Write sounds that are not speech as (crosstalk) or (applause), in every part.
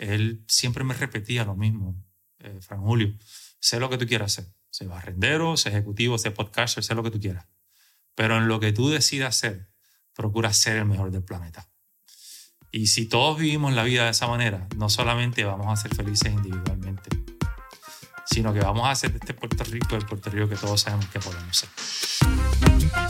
él siempre me repetía lo mismo, eh, Fran Julio, sé lo que tú quieras hacer, sé barrendero, sé ejecutivo, sé podcaster, sé lo que tú quieras, pero en lo que tú decidas hacer, procura ser el mejor del planeta. Y si todos vivimos la vida de esa manera, no solamente vamos a ser felices individualmente, sino que vamos a hacer de este Puerto Rico el Puerto Rico que todos sabemos que podemos ser.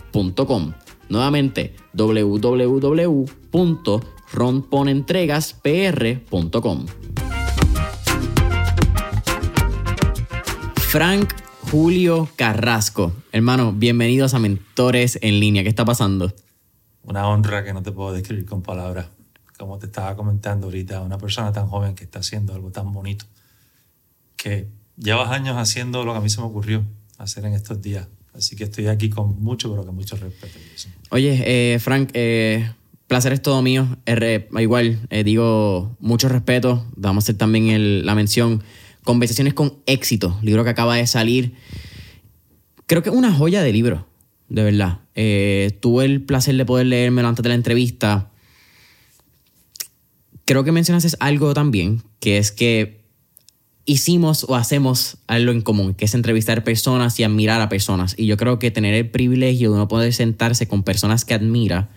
Nuevamente, www.ronponentregaspr.com. Frank Julio Carrasco. Hermano, bienvenidos a Mentores en línea. ¿Qué está pasando? Una honra que no te puedo describir con palabras. Como te estaba comentando ahorita, una persona tan joven que está haciendo algo tan bonito, que llevas años haciendo lo que a mí se me ocurrió hacer en estos días. Así que estoy aquí con mucho, pero con mucho respeto. Oye, eh, Frank, eh, placer es todo mío. igual, eh, digo, mucho respeto. Vamos a hacer también la mención. Conversaciones con éxito, libro que acaba de salir. Creo que es una joya de libro, de verdad. tuve el placer de poder leérmelo antes de la entrevista. Creo que mencionas algo también, que es que hicimos o hacemos algo en común, que es entrevistar personas y admirar a personas. Y yo creo que tener el privilegio de uno poder sentarse con personas que admira,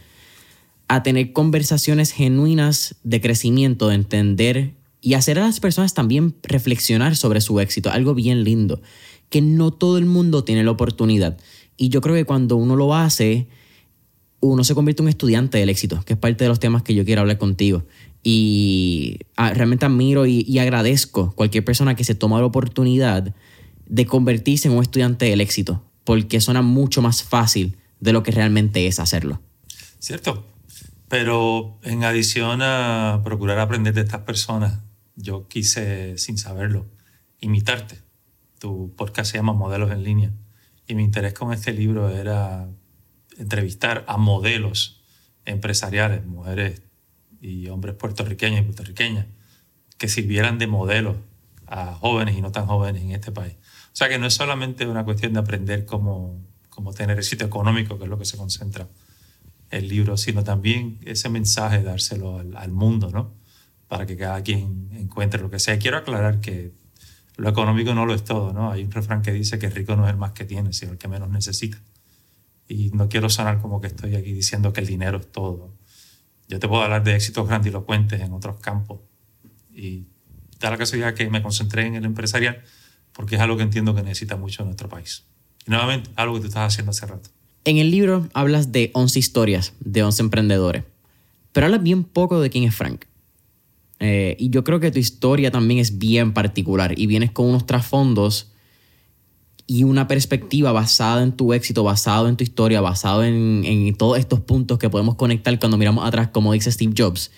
a tener conversaciones genuinas de crecimiento, de entender y hacer a las personas también reflexionar sobre su éxito, algo bien lindo, que no todo el mundo tiene la oportunidad. Y yo creo que cuando uno lo hace, uno se convierte en un estudiante del éxito, que es parte de los temas que yo quiero hablar contigo. Y ah, realmente admiro y, agradezco cualquier persona que se toma la oportunidad de convertirse en un estudiante del éxito, porque suena mucho más fácil de lo que realmente es hacerlo. Cierto, pero en adición a procurar aprender de estas personas, yo quise, sin saberlo, imitarte. Tu podcast se llama Modelos en línea y mi interés con este libro era entrevistar a modelos empresariales, mujeres y hombres puertorriqueños y puertorriqueñas que sirvieran de modelo a jóvenes y no tan jóvenes en este país. O sea que no es solamente una cuestión de aprender cómo, cómo tener éxito económico, que es lo que se concentra el libro, sino también ese mensaje dárselo al, al mundo, ¿no? Para que cada quien encuentre lo que sea. quiero aclarar que lo económico no lo es todo, ¿no? Hay un refrán que dice que el rico no es el más que tiene, sino el que menos necesita. Y no quiero sonar como que estoy aquí diciendo que el dinero es todo. Yo te puedo hablar de éxitos grandilocuentes en otros campos. Y da la casualidad que me concentré en el empresarial porque es algo que entiendo que necesita mucho en nuestro país. Y nuevamente, algo que tú estás haciendo hace rato. En el libro hablas de 11 historias de 11 emprendedores, pero hablas bien poco de quién es Frank. Eh, y yo creo que tu historia también es bien particular y vienes con unos trasfondos y una perspectiva basada en tu éxito, basado en tu historia, basado en, todos estos puntos que podemos conectar cuando miramos atrás, como dice Steve Jobs.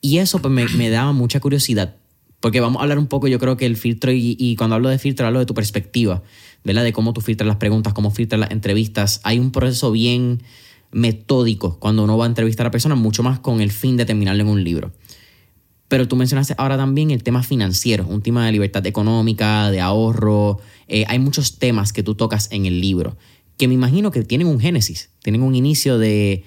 Y eso pues me, me daba mucha curiosidad, porque vamos a hablar un poco, yo creo que el filtro, y, cuando hablo de filtro, hablo de tu perspectiva, ¿verdad? De cómo tú filtras las preguntas, cómo filtras las entrevistas. Hay un proceso bien metódico cuando uno va a entrevistar a personas, mucho más con el fin de terminarlo en un libro. Pero tú mencionaste ahora también el tema financiero, un tema de libertad económica, de ahorro. Eh, hay muchos temas que tú tocas en el libro que me imagino que tienen un génesis, tienen un inicio de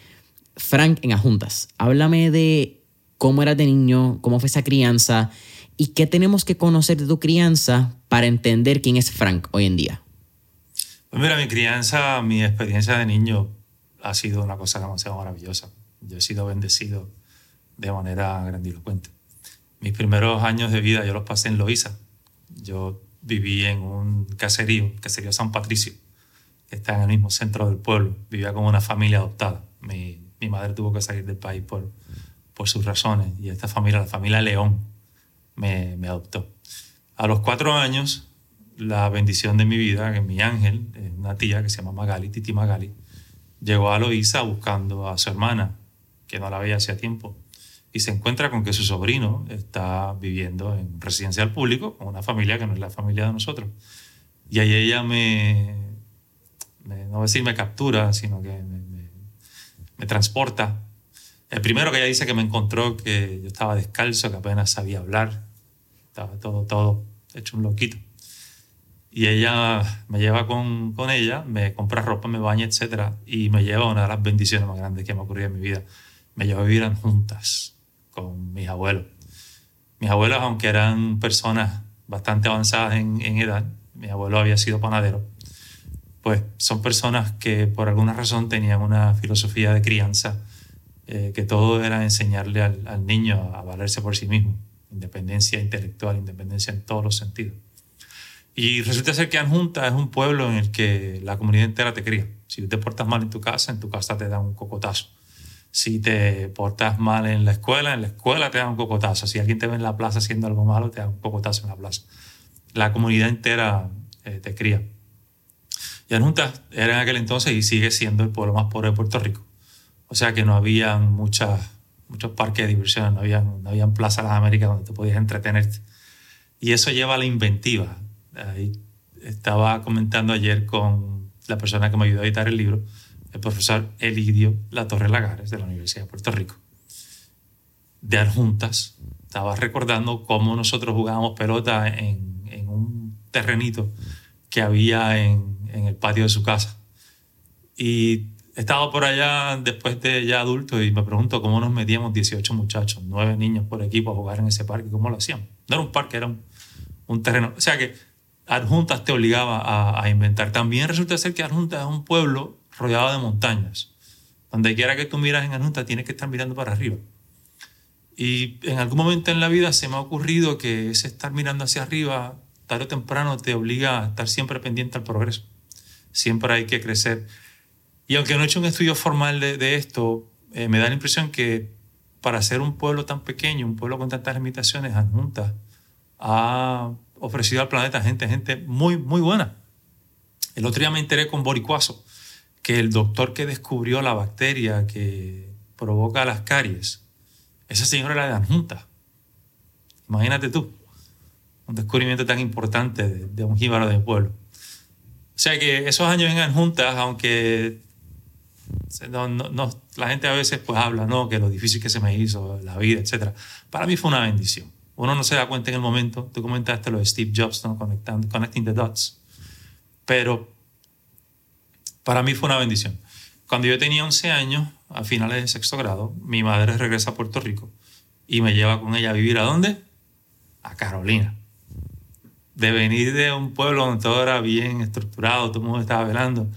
Frank en Ajuntas. Háblame de cómo eras de niño, cómo fue esa crianza y qué tenemos que conocer de tu crianza para entender quién es Frank hoy en día. Pues mira, mi crianza, mi experiencia de niño ha sido una cosa demasiado maravillosa. Yo he sido bendecido de manera grandilocuente. Mis primeros años de vida yo los pasé en Loíza. Yo viví en un caserío, caserío San Patricio, que está en el mismo centro del pueblo. Vivía con una familia adoptada. Mi, madre tuvo que salir del país por, por sus razones y esta familia, la familia León, me, me adoptó. A los cuatro años, la bendición de mi vida, que mi ángel, una tía que se llama Magali, Titi Magali, llegó a Loíza buscando a su hermana, que no la veía hacía tiempo, y se encuentra con que su sobrino está viviendo en residencial público con una familia que no es la familia de nosotros. Y ahí ella me, no voy a decir me captura, sino que me, me, transporta. El primero que ella dice que me encontró que yo estaba descalzo, que apenas sabía hablar, estaba todo, todo hecho un loquito. Y ella me lleva con, con ella, me compra ropa, me baña, etc. Y me lleva a una de las bendiciones más grandes que me ha ocurrido en mi vida. Me lleva a vivir juntas con mis abuelos. Mis abuelos, aunque eran personas bastante avanzadas en, edad, mi abuelo había sido panadero, pues son personas que por alguna razón tenían una filosofía de crianza eh, que todo era enseñarle al, niño a, valerse por sí mismo, independencia intelectual, independencia en todos los sentidos. Y resulta ser que Anjunta es un pueblo en el que la comunidad entera te cría. Si te portas mal en tu casa, en tu casa te dan un cocotazo. Si te portas mal en la escuela, en la escuela te dan un cocotazo. Si alguien te ve en la plaza haciendo algo malo, te dan un cocotazo en la plaza. La comunidad entera eh, te cría. Y Anjuntas era en aquel entonces y sigue siendo el pueblo más pobre de Puerto Rico. O sea que no había muchas, muchos parques de diversión, no había, no había plazas de las Américas donde te podías entretenerte. Y eso lleva a la inventiva. Estaba comentando ayer con la persona que me ayudó a editar el libro, el profesor Elidio La Torre Lagares de la Universidad de Puerto Rico. De Arjuntas, estaba recordando cómo nosotros jugábamos pelota en, un terrenito que había en, el patio de su casa. Y estaba por allá después de ya adulto y me pregunto cómo nos metíamos 18 muchachos, 9 niños por equipo a jugar en ese parque, cómo lo hacíamos. No era un parque, era un, terreno. O sea que Adjuntas te obligaba a, a, inventar. También resulta ser que Adjuntas es un pueblo rodeado de montañas. Donde quiera que tú miras en Adjuntas tienes que estar mirando para arriba. Y en algún momento en la vida se me ha ocurrido que ese estar mirando hacia arriba, tarde o temprano, te obliga a estar siempre pendiente al progreso siempre hay que crecer. Y aunque no he hecho un estudio formal de, esto, eh, me da la impresión que para ser un pueblo tan pequeño, un pueblo con tantas limitaciones, Adjunta ha ofrecido al planeta gente, gente muy, muy buena. El otro día me enteré con Boricuazo que el doctor que descubrió la bacteria que provoca las caries, ese señor era de Adjunta. Imagínate tú, un descubrimiento tan importante de, de un jíbaro de pueblo. O sea que esos años en juntas, aunque la gente a veces pues habla, ¿no? Que lo difícil que se me hizo, la vida, etc. Para mí fue una bendición. Uno no se da cuenta en el momento. Tú comentaste lo de Steve Jobs, ¿no? Conectando, connecting the dots. Pero para mí fue una bendición. Cuando yo tenía 11 años, a finales de sexto grado, mi madre regresa a Puerto Rico y me lleva con ella a vivir a dónde? A Carolina de venir de un pueblo donde todo era bien estructurado, todo el mundo estaba velando,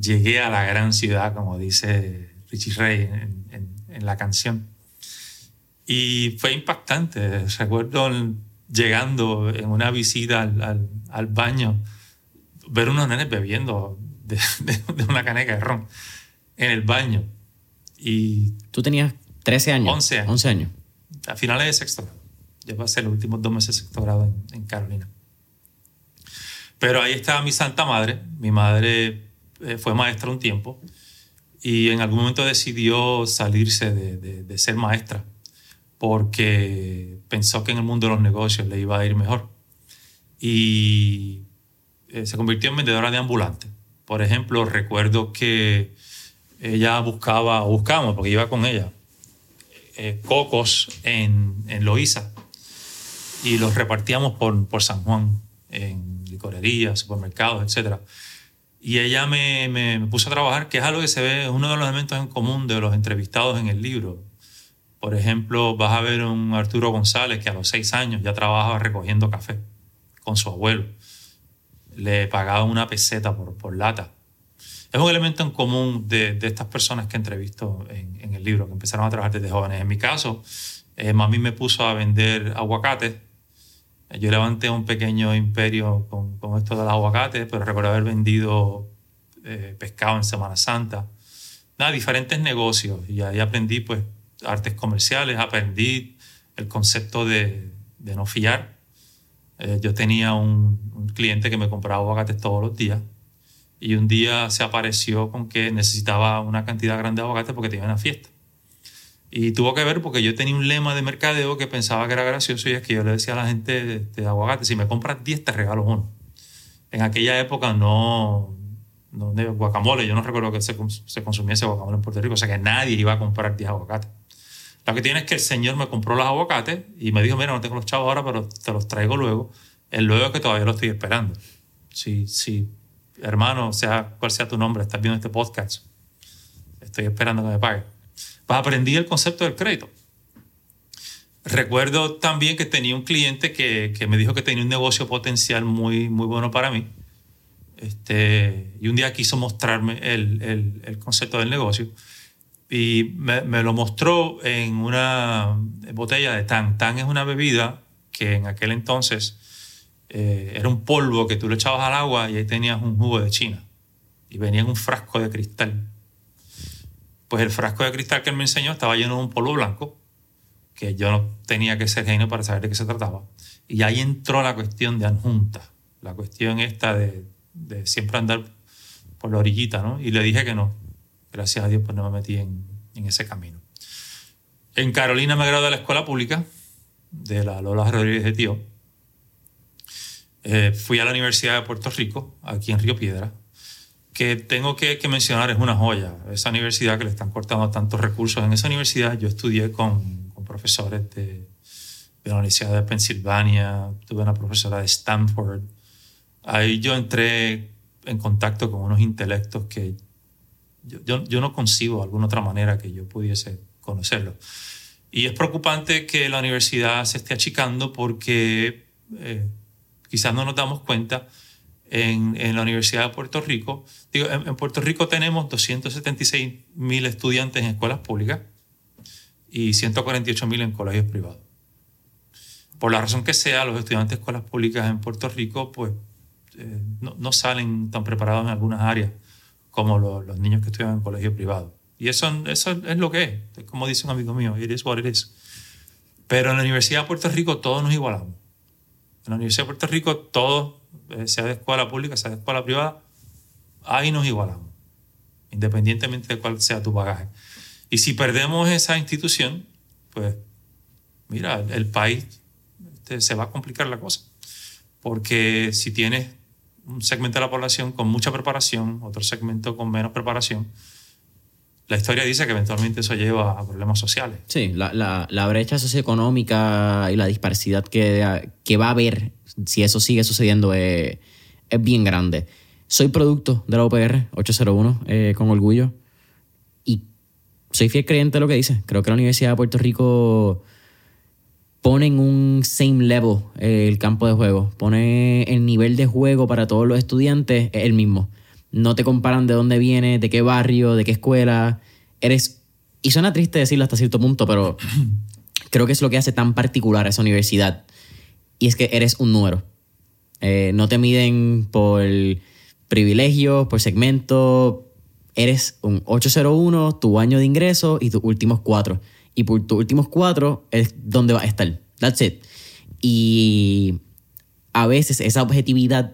llegué a la gran ciudad, como dice Richie Ray en, la canción. Y fue impactante. Recuerdo llegando en una visita al, al, al baño, ver unos nenes bebiendo (laughs) de, de, una caneca de ron en el baño. Y ¿Tú tenías 13 años? 11 años. 11 años. A finales de sexto grado. Yo pasé los últimos dos meses de sexto grado en, en Carolina. Pero ahí estaba mi santa madre. Mi madre eh, fue maestra un tiempo y en algún momento decidió salirse de, de, ser maestra porque pensó que en el mundo de los negocios le iba a ir mejor. Y eh, se convirtió en vendedora de ambulantes. Por ejemplo, recuerdo que ella buscaba, buscamos, porque iba con ella, eh, cocos en, en Loíza y los repartíamos por, por San Juan, en licorerías, supermercados, etc. Y ella me, me, puso a trabajar, que es algo que se ve, es uno de los elementos en común de los entrevistados en el libro. Por ejemplo, vas a ver un Arturo González que a los seis años ya trabajaba recogiendo café con su abuelo. Le pagaba una peseta por, por lata. Es un elemento en común de, de estas personas que entrevisto en, en, el libro, que empezaron a trabajar desde jóvenes. En mi caso, eh, mami me puso a vender aguacates yo levanté un pequeño imperio con, con esto del aguacate, pero recuerdo haber vendido eh, pescado en Semana Santa. Nada, diferentes negocios. Y ahí aprendí pues artes comerciales, aprendí el concepto de, de no fiar. Eh, yo tenía un, cliente que me compraba aguacates todos los días y un día se apareció con que necesitaba una cantidad grande de aguacates porque tenía una fiesta. Y tuvo que ver porque yo tenía un lema de mercadeo que pensaba que era gracioso y es que yo le decía a la gente de, aguacate, si me compras 10 te regalo uno. En aquella época no, no guacamole, yo no recuerdo que se, se consumiese guacamole en Puerto Rico, o sea que nadie iba a comprar 10 aguacates. Lo que tiene es que el señor me compró los aguacates y me dijo, mira, no tengo los chavos ahora, pero te los traigo luego. El luego es que todavía lo estoy esperando. Si, si, hermano, sea cual sea tu nombre, estás viendo este podcast, estoy esperando que me pague pues aprendí el concepto del crédito. Recuerdo también que tenía un cliente que, que, me dijo que tenía un negocio potencial muy, muy bueno para mí. Este, y un día quiso mostrarme el, el, el concepto del negocio y me, lo mostró en una botella de tan. Tan es una bebida que en aquel entonces eh, era un polvo que tú le echabas al agua y ahí tenías un jugo de China. Y venía en un frasco de cristal pues el frasco de cristal que él me enseñó estaba lleno de un polvo blanco, que yo no tenía que ser genio para saber de qué se trataba. Y ahí entró la cuestión de adjunta, la cuestión esta de, de siempre andar por la orillita, ¿no? Y le dije que no. Gracias a Dios, pues no me metí en, en ese camino. En Carolina me gradué de la escuela pública, de la Lola Rodríguez de Tío. Eh, fui a la Universidad de Puerto Rico, aquí en Río Piedra, que tengo que, que, mencionar es una joya. Esa universidad que le están cortando tantos recursos. En esa universidad yo estudié con, con profesores de, de, la Universidad de Pensilvania, tuve una profesora de Stanford. Ahí yo entré en contacto con unos intelectos que yo, no concibo alguna otra manera que yo pudiese conocerlos. Y es preocupante que la universidad se esté achicando porque eh, quizás no nos damos cuenta en, la Universidad de Puerto Rico. Digo, en, Puerto Rico tenemos 276 mil estudiantes en escuelas públicas y 148 mil en colegios privados. Por la razón que sea, los estudiantes de escuelas públicas en Puerto Rico pues, eh, no, salen tan preparados en algunas áreas como lo, los niños que estudian en colegios privados. Y eso, es lo que es. Como dice un amigo mío, it is what it. Pero en la Universidad de Puerto Rico todos nos igualamos. En la Universidad de Puerto Rico todos eh, sea de escuela pública, sea de escuela privada, ahí nos igualamos, independientemente de cuál sea tu bagaje. Y si perdemos esa institución, pues mira, el país este, se va a complicar la cosa. Porque si tienes un segmento de la población con mucha preparación, otro segmento con menos preparación, la historia dice que eventualmente eso lleva a problemas sociales. Sí, la, la, brecha socioeconómica y la disparidad que, que va a haber si eso sigue sucediendo es, es bien grande. Soy producto de la UPR 801 eh, con orgullo y soy fiel creyente de lo que dice. Creo que la Universidad de Puerto Rico pone en un same level eh, el campo de juego, pone el nivel de juego para todos los estudiantes el mismo. No te comparan de dónde vienes, de qué barrio, de qué escuela. Eres. Y suena triste decirlo hasta cierto punto, pero (clears throat) creo que es lo que hace tan particular a esa universidad y es que eres un número. Eh, no te miden por privilegios, por segmento. Eres un 801, tu año de ingreso y tus últimos cuatro. Y por tus últimos cuatro es donde va a estar. That's it. Y a veces esa objetividad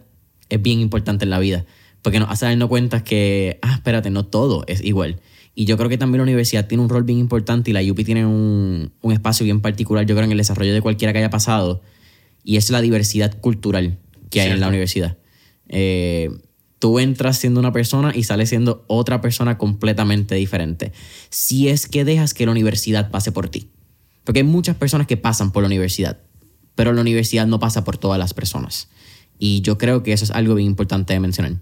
es bien importante en la vida. Porque nos hace darnos cuenta que, ah, espérate, no todo es igual. Y yo creo que también la universidad tiene un rol bien importante y la UPI tiene un, un espacio bien particular, yo creo, en el desarrollo de cualquiera que haya pasado y es la diversidad cultural que hay Cierto. en la universidad. Eh, tú entras siendo una persona y sales siendo otra persona completamente diferente. Si es que dejas que la universidad pase por ti. Porque hay muchas personas que pasan por la universidad, pero la universidad no pasa por todas las personas. Y yo creo que eso es algo bien importante de mencionar.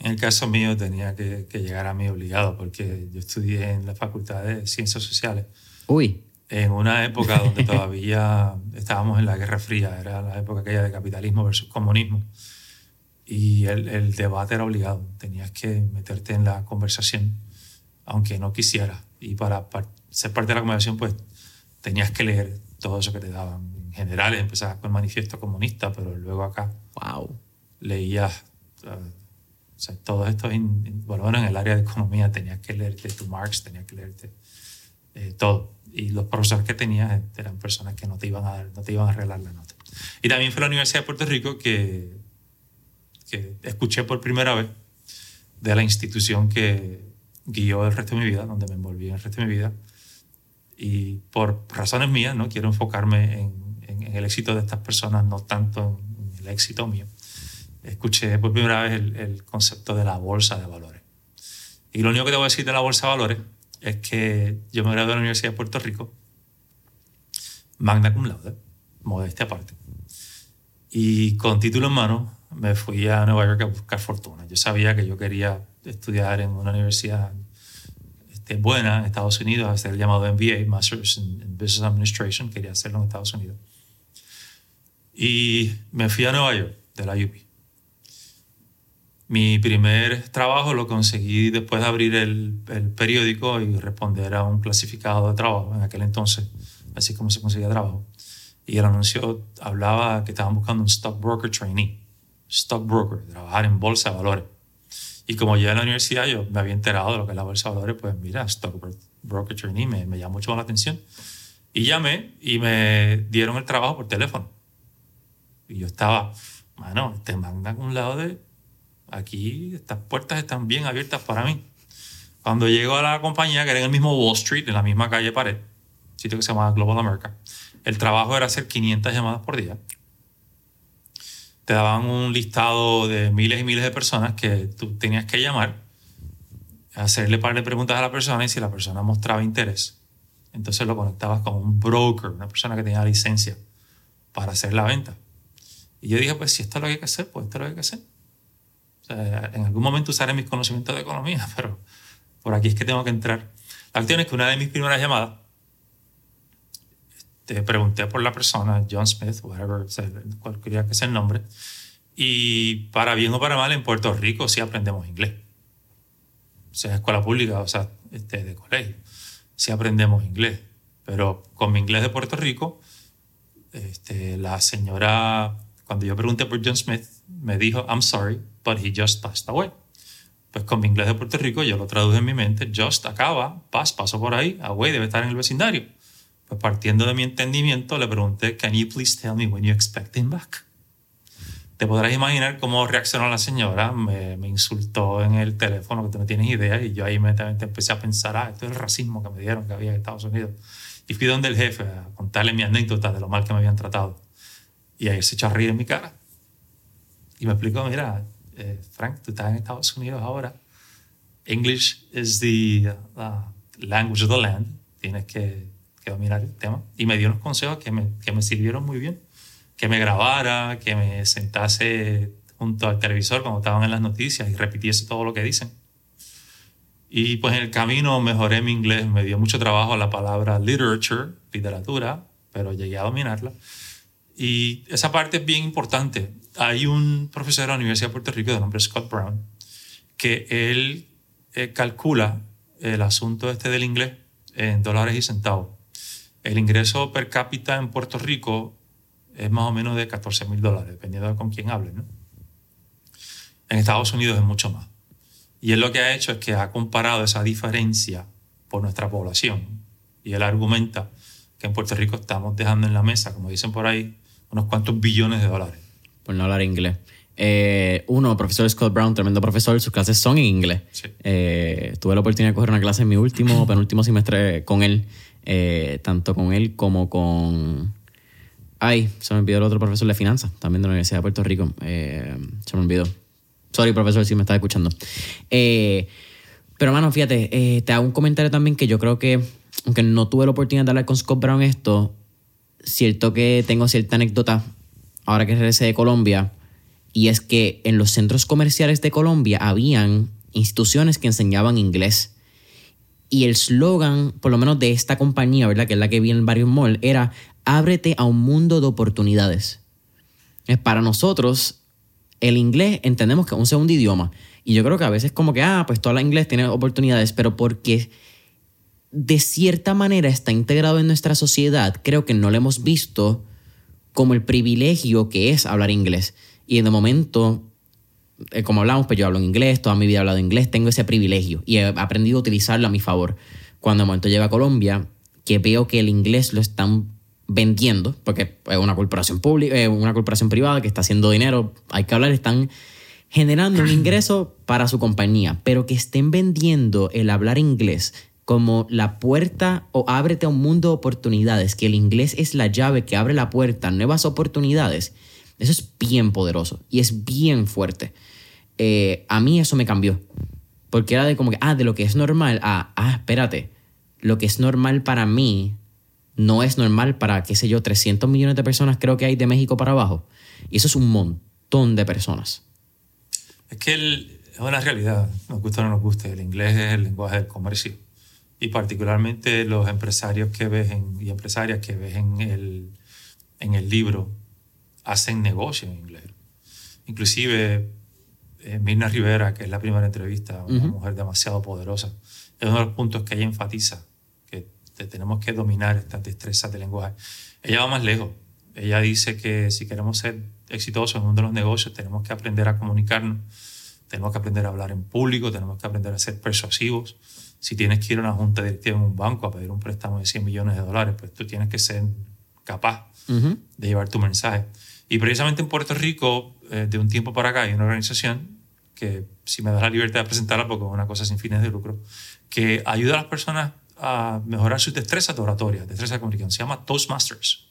En el caso mío tenía que, llegar a mí obligado porque yo estudié en la Facultad de Ciencias Sociales. Uy. En una época donde (laughs) todavía estábamos en la Guerra Fría, era la época aquella de capitalismo versus comunismo. Y el, el debate era obligado, tenías que meterte en la conversación, aunque no quisieras. Y para, ser parte de la conversación, pues tenías que leer todo eso que te daban. En general, empezabas con el manifiesto comunista, pero luego acá wow. leías uh, o sea, todos estos, bueno, en el área de economía tenías que leerte tu Marx, tenías que leerte eh, todo. Y los profesores que tenías eran personas que no te iban a no te iban a arreglar la nota. Y también fue la Universidad de Puerto Rico que, escuché por primera vez de la institución que guió el resto de mi vida, donde me envolví en el resto de mi vida. Y por razones mías, ¿no? quiero enfocarme en, el éxito de estas personas, no tanto en el éxito mío escuché por primera vez el, concepto de la bolsa de valores. Y lo único que te voy a decir de la bolsa de valores es que yo me gradué de la Universidad de Puerto Rico, magna cum laude, modestia aparte. Y con título en mano me fui a Nueva York a buscar fortuna. Yo sabía que yo quería estudiar en una universidad este, buena en Estados Unidos, hacer el llamado MBA, Masters in Business Administration, quería hacerlo en Estados Unidos. Y me fui a Nueva York, de la UP. Mi primer trabajo lo conseguí después de abrir el, el, periódico y responder a un clasificado de trabajo en aquel entonces, así como se conseguía trabajo. Y el anuncio hablaba que estaban buscando un stockbroker trainee, stockbroker, trabajar en bolsa de valores. Y como ya en la universidad yo me había enterado de lo que es la bolsa de valores, pues mira, stockbroker trainee me, me llamó mucho la atención. Y llamé y me dieron el trabajo por teléfono. Y yo estaba, bueno, te mandan un lado de aquí estas puertas están bien abiertas para mí. Cuando llego a la compañía, que era en el mismo Wall Street, en la misma calle Pared, sitio que se llama Global America, el trabajo era hacer 500 llamadas por día. Te daban un listado de miles y miles de personas que tú tenías que llamar, hacerle par de preguntas a la persona y si la persona mostraba interés, entonces lo conectabas con un broker, una persona que tenía licencia para hacer la venta. Y yo dije, pues si esto es lo que hay que hacer, pues esto es lo que hay que hacer en algún momento usaré mis conocimientos de economía, (laughs) pero por aquí es que tengo que entrar. La cuestión es que una de mis primeras llamadas, te pregunté por la persona, John Smith, whatever, cualquiera que sea el nombre, y para bien o para mal, en Puerto Rico sí aprendemos inglés. O sea, escuela pública, o sea, este, de colegio, sí aprendemos inglés. Pero con mi inglés de Puerto Rico, este, la señora, cuando yo pregunté por John Smith, me dijo, I'm sorry, but he just passed away. Pues con mi inglés de Puerto Rico yo lo traduje en mi mente, just acaba, pass, pasó por ahí, away, debe estar en el vecindario. Partiendo de mi entendimiento le pregunté, can you please tell me when you expect him back? Te podrás imaginar cómo reaccionó la señora, me, me insultó en el teléfono, que tú no tienes idea, y yo ahí inmediatamente empecé a pensar, ah, esto es el racismo que me dieron que había en Estados Unidos. Y fui donde el jefe a contarle mi anécdota de lo mal que me habían tratado. Y ahí se echó a reír en mi cara. Y me explicó, mira, eh, Frank, tú estás en Estados Unidos ahora. English is the language of the land. Tienes que, que, dominar el tema. Y me dio unos consejos que me, que me sirvieron muy bien. Que me grabara, que me sentase junto al televisor cuando estaban en las noticias y repitiese todo lo que dicen. Y pues en el camino mejoré mi inglés, me dio mucho trabajo la palabra literature, literatura, pero llegué a dominarla. Y esa parte es bien importante hay un profesor de la Universidad de Puerto Rico de nombre Scott Brown que él eh, calcula el asunto este del inglés en dólares y centavos. El ingreso per cápita en Puerto Rico es más o menos de 14 mil dólares, dependiendo de con quién hable. ¿no? En Estados Unidos es mucho más. Y él lo que ha hecho es que ha comparado esa diferencia por nuestra población. Y él argumenta que en Puerto Rico estamos dejando en la mesa, como dicen por ahí, unos cuantos billones de dólares por no hablar inglés. Eh, uno, profesor Scott Brown, tremendo profesor, sus clases son en inglés. Eh, tuve la oportunidad de coger una clase en mi último, penúltimo semestre con él, eh, tanto con él como con... Ay, se me olvidó el otro profesor de finanzas, también de la Universidad de Puerto Rico. se me olvidó. Sorry, profesor, si me estás escuchando. Eh, pero, hermano, fíjate, eh, te hago un comentario también que yo creo que, aunque no tuve la oportunidad de hablar con Scott Brown esto, cierto que tengo cierta anécdota ahora que regresé de Colombia, y es que en los centros comerciales de Colombia habían instituciones que enseñaban inglés. Y el slogan, por lo menos de esta compañía, ¿verdad? Que es la que vi en varios malls, era ábrete a un mundo de oportunidades. Para nosotros, el inglés entendemos que es un segundo idioma. Y yo creo que a veces como que, ah, pues todo el inglés tiene oportunidades, pero porque de cierta manera está integrado en nuestra sociedad, creo que no lo hemos visto como el privilegio que es hablar inglés. Y el momento, eh, como hablamos, pues yo hablo en inglés, toda mi vida he hablado inglés, tengo ese privilegio y he aprendido a utilizarlo a mi favor. Cuando de momento llego a Colombia, que veo que el inglés lo están vendiendo, porque es una corporación pública, es una corporación privada que está haciendo dinero, hay que hablar, están generando un ingreso (clears throat) para su compañía, pero que estén vendiendo el hablar inglés como la puerta o ábrete a un mundo de oportunidades, que el inglés es la llave que abre la puerta a nuevas oportunidades, eso es bien poderoso y es bien fuerte. Eh, a mí eso me cambió, porque era de como que, ah, de lo que es normal, ah, ah, espérate, lo que es normal para mí no es normal para, qué sé yo, 300 millones de personas creo que hay de México para abajo. Y eso es un montón de personas. Es que es una realidad, nos gusta o no nos guste, el inglés es el lenguaje del comercio. Y particularmente los empresarios que ves y empresarias que ves en el, en el libro hacen negocio en inglés. Inclusive eh, Mirna Rivera, que es la primera entrevista, una mujer demasiado poderosa, es uno de los puntos que ella enfatiza tenemos que dominar estas destrezas de lenguaje. Ella va más lejos. Ella dice que si queremos ser exitosos en uno de los negocios, tenemos que aprender a comunicarnos, tenemos que aprender a hablar en público, tenemos que aprender a ser persuasivos. Si tienes que ir a una junta directiva en un banco a pedir un préstamo de 100 millones de dólares, pues tú tienes que ser capaz de llevar tu mensaje. Y precisamente en Puerto Rico, eh, de un tiempo para acá, hay una organización que, si me da la libertad de presentarla, porque es una cosa sin fines de lucro, que ayuda a las personas a mejorar sus destrezas de oratoria, destrezas de comunicación. Se llama Toastmasters.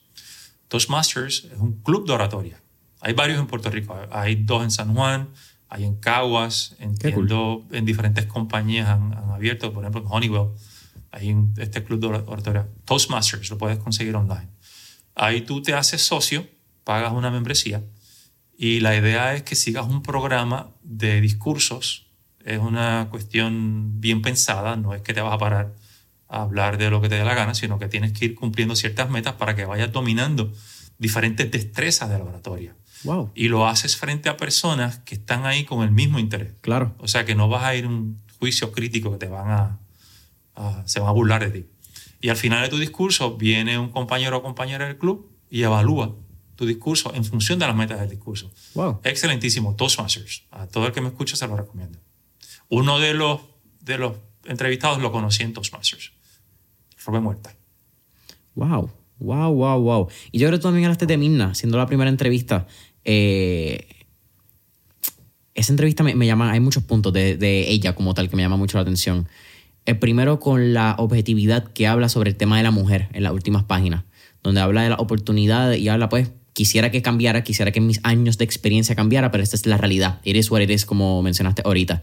Toastmasters es un club de oratoria. Hay varios en Puerto Rico. Hay dos en San Juan, hay en Caguas, entiendo, en diferentes compañías han, abierto, por ejemplo en Honeywell, hay este club de oratoria. Toastmasters, lo puedes conseguir online. Ahí tú te haces socio, pagas una membresía y la idea es que sigas un programa de discursos. Es una cuestión bien pensada, no es que te vas a parar hablar de lo que te dé la gana, sino que tienes que ir cumpliendo ciertas metas para que vayas dominando diferentes destrezas de la oratoria. Wow. Y lo haces frente a personas que están ahí con el mismo interés. Claro. O sea que no vas a ir a un juicio crítico que te van a, se van a burlar de ti. Y al final de tu discurso viene un compañero o compañera del club y evalúa tu discurso en función de las metas del discurso. Wow. Excelentísimo. Toastmasters. A todo el que me escucha se lo recomiendo. Uno de los, de los entrevistados lo conocí en Toastmasters. Fue muerta. Wow, wow, wow, wow. Y yo creo que tú también hablaste de Mirna, siendo la primera entrevista. Eh, esa entrevista me, llama, hay muchos puntos de, de, ella como tal que me llama mucho la atención. El primero con la objetividad que habla sobre el tema de la mujer en las últimas páginas, donde habla de la oportunidad y habla pues, quisiera que cambiara, quisiera que mis años de experiencia cambiara, pero esta es la realidad. Eres what eres, como mencionaste ahorita.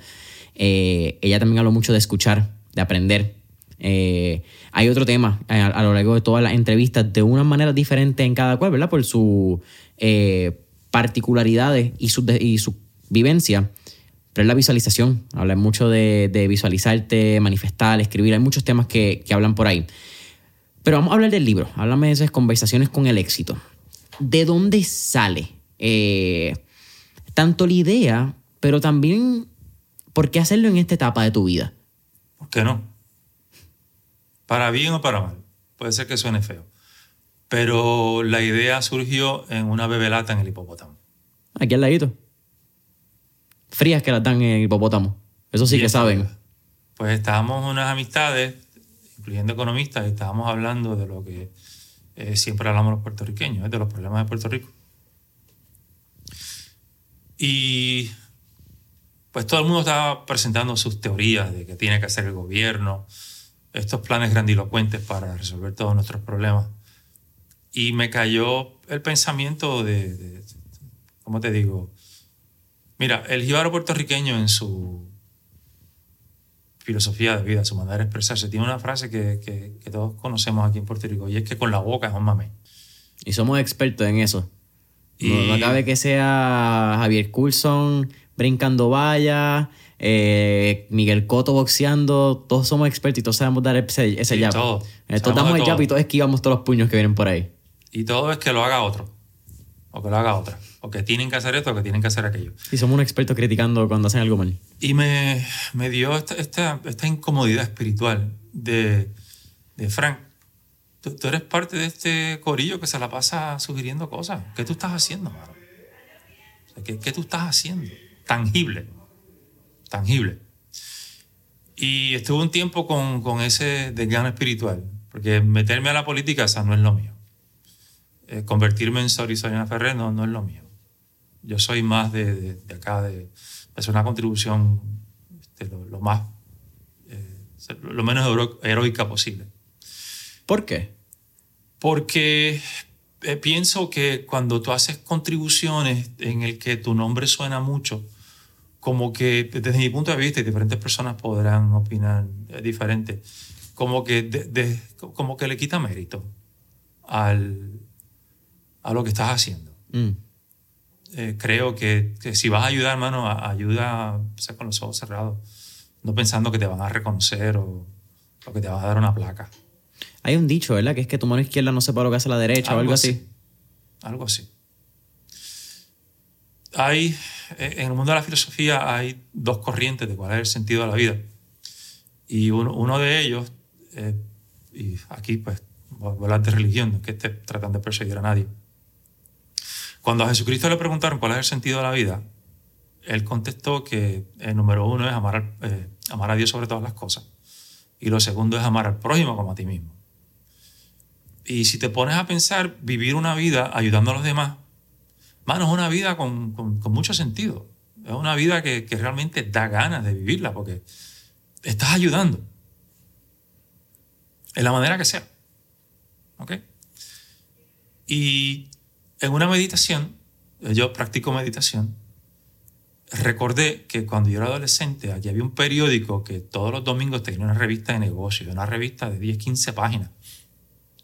Eh, ella también habló mucho de escuchar, de aprender, eh, hay otro tema eh, a, lo largo de todas las entrevistas de una manera diferente en cada cual, ¿verdad? Por sus eh, particularidades y su, y su vivencia. Pero es la visualización. Habla mucho de, visualizarte, manifestar, escribir. Hay muchos temas que, hablan por ahí. Pero vamos a hablar del libro. Háblame de esas conversaciones con el éxito. ¿De dónde sale tanto la idea, pero también por qué hacerlo en esta etapa de tu vida? ¿Por qué no? para bien o para mal. Puede ser que suene feo. Pero la idea surgió en una bebelata en el hipopótamo. Aquí al ladito. Frías que la dan en el hipopótamo. Eso sí que saben. Pues estábamos unas amistades, incluyendo economistas, y estábamos hablando de lo que eh, siempre hablamos los puertorriqueños, ¿eh? de los problemas de Puerto Rico. Y pues todo el mundo estaba presentando sus teorías de que tiene que hacer el gobierno, estos planes grandilocuentes para resolver todos nuestros problemas. Y me cayó el pensamiento de, ¿cómo te digo? Mira, el jíbaro puertorriqueño en su filosofía de vida, su manera de expresarse, tiene una frase que, que, que todos conocemos aquí en Puerto Rico y es que con la boca es un mame. Y somos expertos en eso. Y- No, no cabe que sea Javier Coulson brincando valla, eh, Miguel Coto boxeando. Todos somos expertos y todos sabemos dar ese, ese Sí, jab. todo. Eh, Sabemos todos damos el jab y todos esquivamos todos los puños que vienen por ahí. Y todo es que lo haga otro. O que lo haga otra. O que tienen que hacer esto o que tienen que hacer aquello. Y somos unos expertos criticando cuando hacen algo mal. Y me, me dio esta, esta, esta incomodidad espiritual de, de Frank. Tú, tú eres parte de este corillo que se la pasa sugiriendo cosas. ¿Qué tú estás haciendo, mano? O sea, ¿qué, ¿Qué tú estás haciendo? Tangible. Tangible. Y estuve un tiempo con, con ese desgano espiritual. Porque meterme a la política, esa no es lo mío. Eh, convertirme en Sori Soriana Ferrer no, no es lo mío. Yo soy más de, de- de acá, de hacer una contribución este, lo, lo más, eh, lo menos hero- heroica posible. ¿Por qué? Porque eh, pienso que cuando tú haces contribuciones en el que tu nombre suena mucho, como que desde mi punto de vista, y diferentes personas podrán opinar eh, diferente, como que, de- de- como que le quita mérito al, a lo que estás haciendo. Mm. Eh, creo que, que si vas a ayudar, hermano, a- ayuda o sea, con los ojos cerrados, no pensando que te van a reconocer o, o que te van a dar una placa. Hay un dicho, ¿verdad? Que es que tu mano izquierda no sepa lo que hace la derecha o algo así. Algo así. Hay, eh, en el mundo de la filosofía hay dos corrientes de cuál es el sentido de la vida. Y uno, uno de ellos, eh, y aquí pues voy a hablar de religión, no es que esté tratando de perseguir a nadie. Cuando a Jesucristo le preguntaron cuál es el sentido de la vida, él contestó que el número uno es eh, amar a Dios sobre todas las cosas. Y lo segundo es amar al prójimo como a ti mismo. Y si te pones a pensar, vivir una vida ayudando a los demás, mano, es una vida con, con- con mucho sentido. Es una vida que, que realmente da ganas de vivirla porque estás ayudando. En la manera que sea. ¿Ok? Y en una meditación, yo practico meditación, recordé que cuando yo era adolescente, aquí había un periódico que todos los domingos tenía una revista de negocios, una revista de 10, 15 páginas.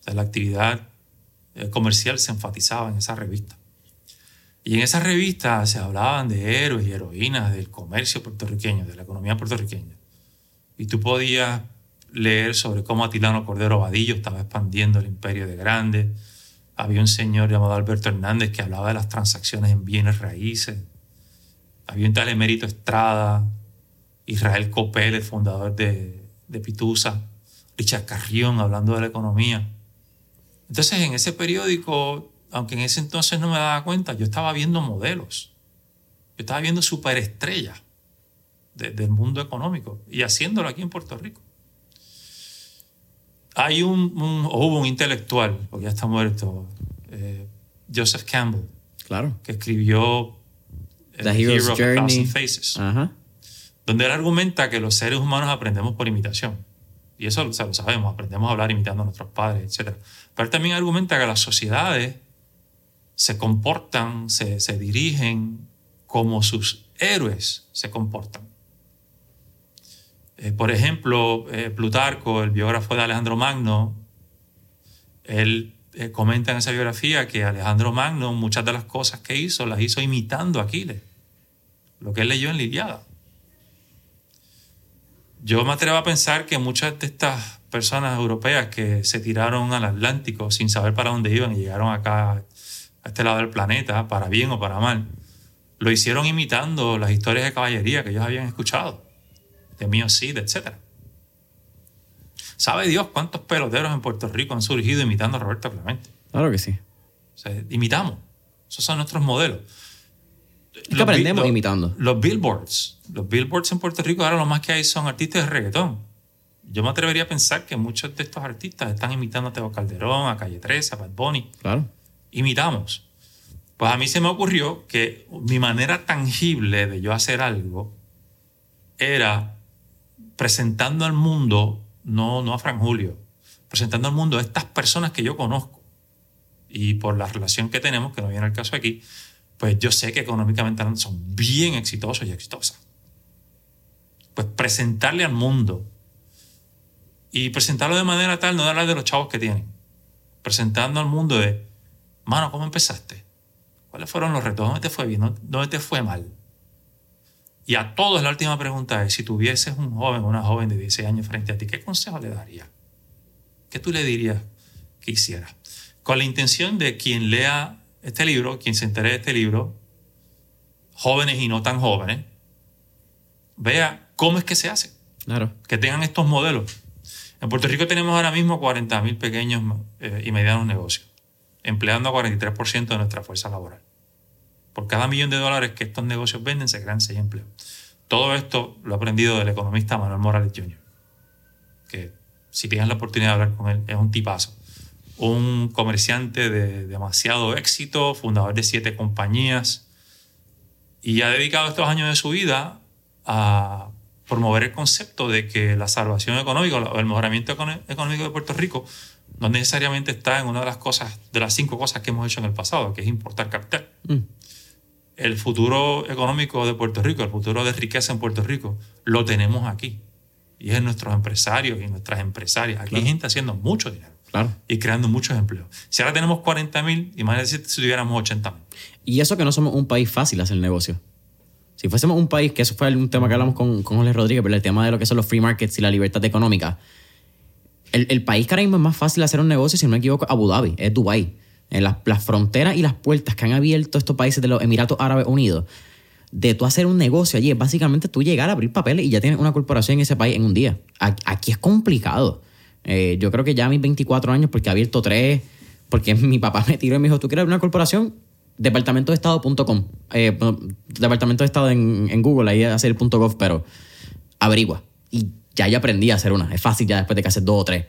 O sea, la actividad eh, comercial se enfatizaba en esa revista. Y en esa revista se hablaban de héroes y heroínas del comercio puertorriqueño, de la economía puertorriqueña. Y tú podías leer sobre cómo Atilano Cordero Vadillo estaba expandiendo el imperio de Grande. Había un señor llamado Alberto Hernández que hablaba de las transacciones en bienes raíces. Había un tal Emérito Estrada, Israel Copel, el fundador de, de Pitusa, Richard Carrión hablando de la economía. Entonces, en ese periódico, aunque en ese entonces no me daba cuenta, yo estaba viendo modelos. Yo estaba viendo superestrellas de- del mundo económico y haciéndolo aquí en Puerto Rico. Hay un, un- o hubo un intelectual, porque ya está muerto, eh, Joseph Campbell, Claro. que escribió The Hero's Hero of a Journey. Thousand Faces Ajá. donde él argumenta que los seres humanos aprendemos por imitación. Y eso o sea, lo sabemos, aprendemos a hablar imitando a nuestros padres, etc. Pero él también argumenta que las sociedades se comportan, se, se dirigen como sus héroes se comportan. Eh, por ejemplo, eh, Plutarco, el biógrafo de Alejandro Magno, él eh, comenta en esa biografía que Alejandro Magno muchas de las cosas que hizo las hizo imitando a Aquiles, lo que él leyó en la Iliada. Yo me atrevo a pensar que muchas de estas personas europeas que se tiraron al Atlántico sin saber para dónde iban y llegaron acá a este lado del planeta, para bien o para mal, lo hicieron imitando las historias de caballería que ellos habían escuchado, de Mio Cid, etc. ¿Sabe Dios cuántos peloteros en Puerto Rico han surgido imitando a Roberto Clemente? Claro que sí. O sea, imitamos. Esos son nuestros modelos. Es que aprendemos imitando. Los billboards. Los billboards en Puerto Rico ahora lo más que hay son artistas de reggaetón. Yo me atrevería a pensar que muchos de estos artistas están imitando a Teo Calderón, a Calle 13, a Bad Bunny. Claro. Imitamos. Pues a mí se me ocurrió que mi manera tangible de yo hacer algo era presentando al mundo, no, no a Fran Julio, presentando al mundo a estas personas que yo conozco. Y por la relación que tenemos, que no viene al caso aquí, pues yo sé que económicamente son bien exitosos y exitosas. Pues presentarle al mundo y presentarlo de manera tal, no hablar de los chavos que tienen, presentando al mundo de, mano, ¿cómo empezaste? ¿Cuáles fueron los retos? ¿Dónde te fue bien? ¿Dónde te fue mal? Y a todos la última pregunta es, si tuvieses un joven o una joven de 16 años frente a ti, ¿qué consejo le darías? ¿Qué tú le dirías que hiciera? Con la intención de quien lea este libro, quien se entere de este libro, jóvenes y no tan jóvenes, vea cómo es que se hace. Claro. Que tengan estos modelos. En Puerto Rico tenemos ahora mismo 40.000 pequeños eh, y medianos negocios, empleando a 43% de nuestra fuerza laboral. Por cada millón de dólares que estos negocios venden, se crean 6 empleos. Todo esto lo he aprendido del economista Manuel Morales Jr., que si tienes la oportunidad de hablar con él, es un tipazo. Un comerciante de demasiado éxito, fundador de siete compañías, y ha dedicado estos años de su vida a promover el concepto de que la salvación económica o el mejoramiento económico de Puerto Rico no necesariamente está en una de las cosas, de las cinco cosas que hemos hecho en el pasado, que es importar capital. Mm el futuro económico de Puerto Rico, el futuro de riqueza en Puerto Rico, lo tenemos aquí. Y es en nuestros empresarios y nuestras empresarias. Aquí hay gente haciendo mucho dinero. Claro. Y creando muchos empleos. Si ahora tenemos 40 mil, imagínate si tuviéramos 80 mil. Y eso que no somos un país fácil hacer negocio. Si fuésemos un país, que eso fue un tema que hablamos con, con Jorge Rodríguez, pero el tema de lo que son los free markets y la libertad económica. El, el país que ahora mismo es más fácil hacer un negocio, si no me equivoco, Abu Dhabi, es Dubai en las, fronteras y las puertas que han abierto estos países de los Emiratos Árabes Unidos, de tú hacer un negocio allí, es básicamente tú llegar a abrir papeles y ya tienes una corporación en ese país en un día. Aquí es complicado. Eh, yo creo que ya a mis 24 años, porque he abierto tres, porque (laughs) mi papá me tiró y me dijo, ¿tú quieres abrir una corporación? Departamentodeestado.com. Eh, departamento de Estado en, en Google, ahí hacer el punto .gov, pero averigua. Y ya yo aprendí a hacer una. Es fácil ya después de que haces dos o tres.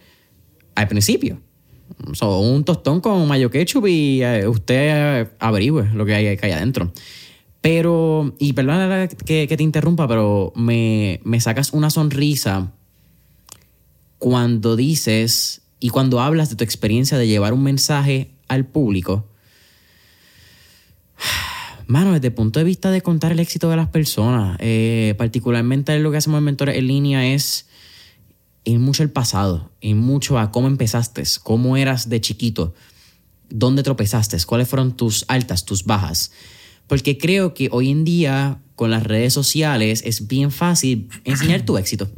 Al principio, Un tostón con mayo ketchup y eh, usted averigüe lo que hay, ahí adentro. Pero, y perdona que, que te interrumpa, pero me, me sacas una sonrisa cuando dices y cuando hablas de tu experiencia de llevar un mensaje al público. (sighs) Mano, desde el punto de vista de contar el éxito de las personas, eh, particularmente lo que hacemos en Mentores en línea es en mucho el pasado, en mucho a cómo empezaste, cómo eras de chiquito, dónde tropezaste, cuáles fueron tus altas, tus bajas. Porque creo que hoy en día con las redes sociales es bien fácil enseñar tu éxito.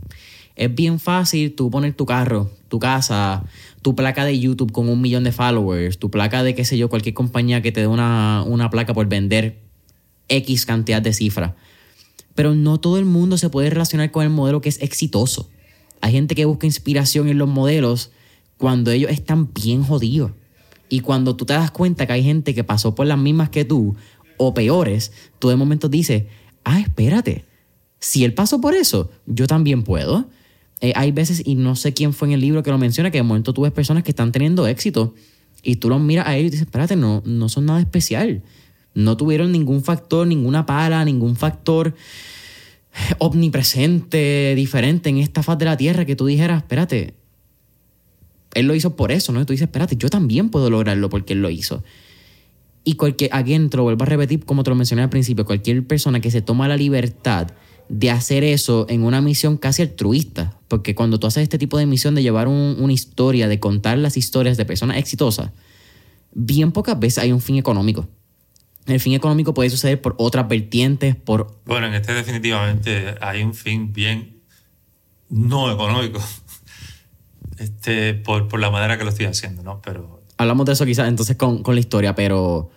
Es bien fácil tú poner tu carro, tu casa, tu placa de YouTube con un millón de followers, tu placa de qué sé yo, cualquier compañía que te dé una, una placa por vender X cantidad de cifras. Pero no todo el mundo se puede relacionar con el modelo que es exitoso. Hay gente que busca inspiración en los modelos cuando ellos están bien jodidos. Y cuando tú te das cuenta que hay gente que pasó por las mismas que tú o peores, tú de momento dices, ah, espérate, si él pasó por eso, yo también puedo. Eh, hay veces, y no sé quién fue en el libro que lo menciona, que de momento tú ves personas que están teniendo éxito y tú los miras a ellos y dices, espérate, no, no son nada especial. No tuvieron ningún factor, ninguna pala, ningún factor omnipresente, diferente en esta faz de la tierra que tú dijeras, espérate, él lo hizo por eso, ¿no? Y tú dices, espérate, yo también puedo lograrlo porque él lo hizo. Y cualquier, alguien, te lo vuelvo a repetir como te lo mencioné al principio, cualquier persona que se toma la libertad de hacer eso en una misión casi altruista, porque cuando tú haces este tipo de misión de llevar una historia, de contar las historias de personas exitosas, bien pocas veces hay un fin económico. El fin económico puede suceder por otras vertientes, por... Bueno, en este definitivamente hay un fin bien no económico, (laughs) este, por, por la manera que lo estoy haciendo, ¿no? Pero... Hablamos de eso quizás entonces con, con la historia, pero...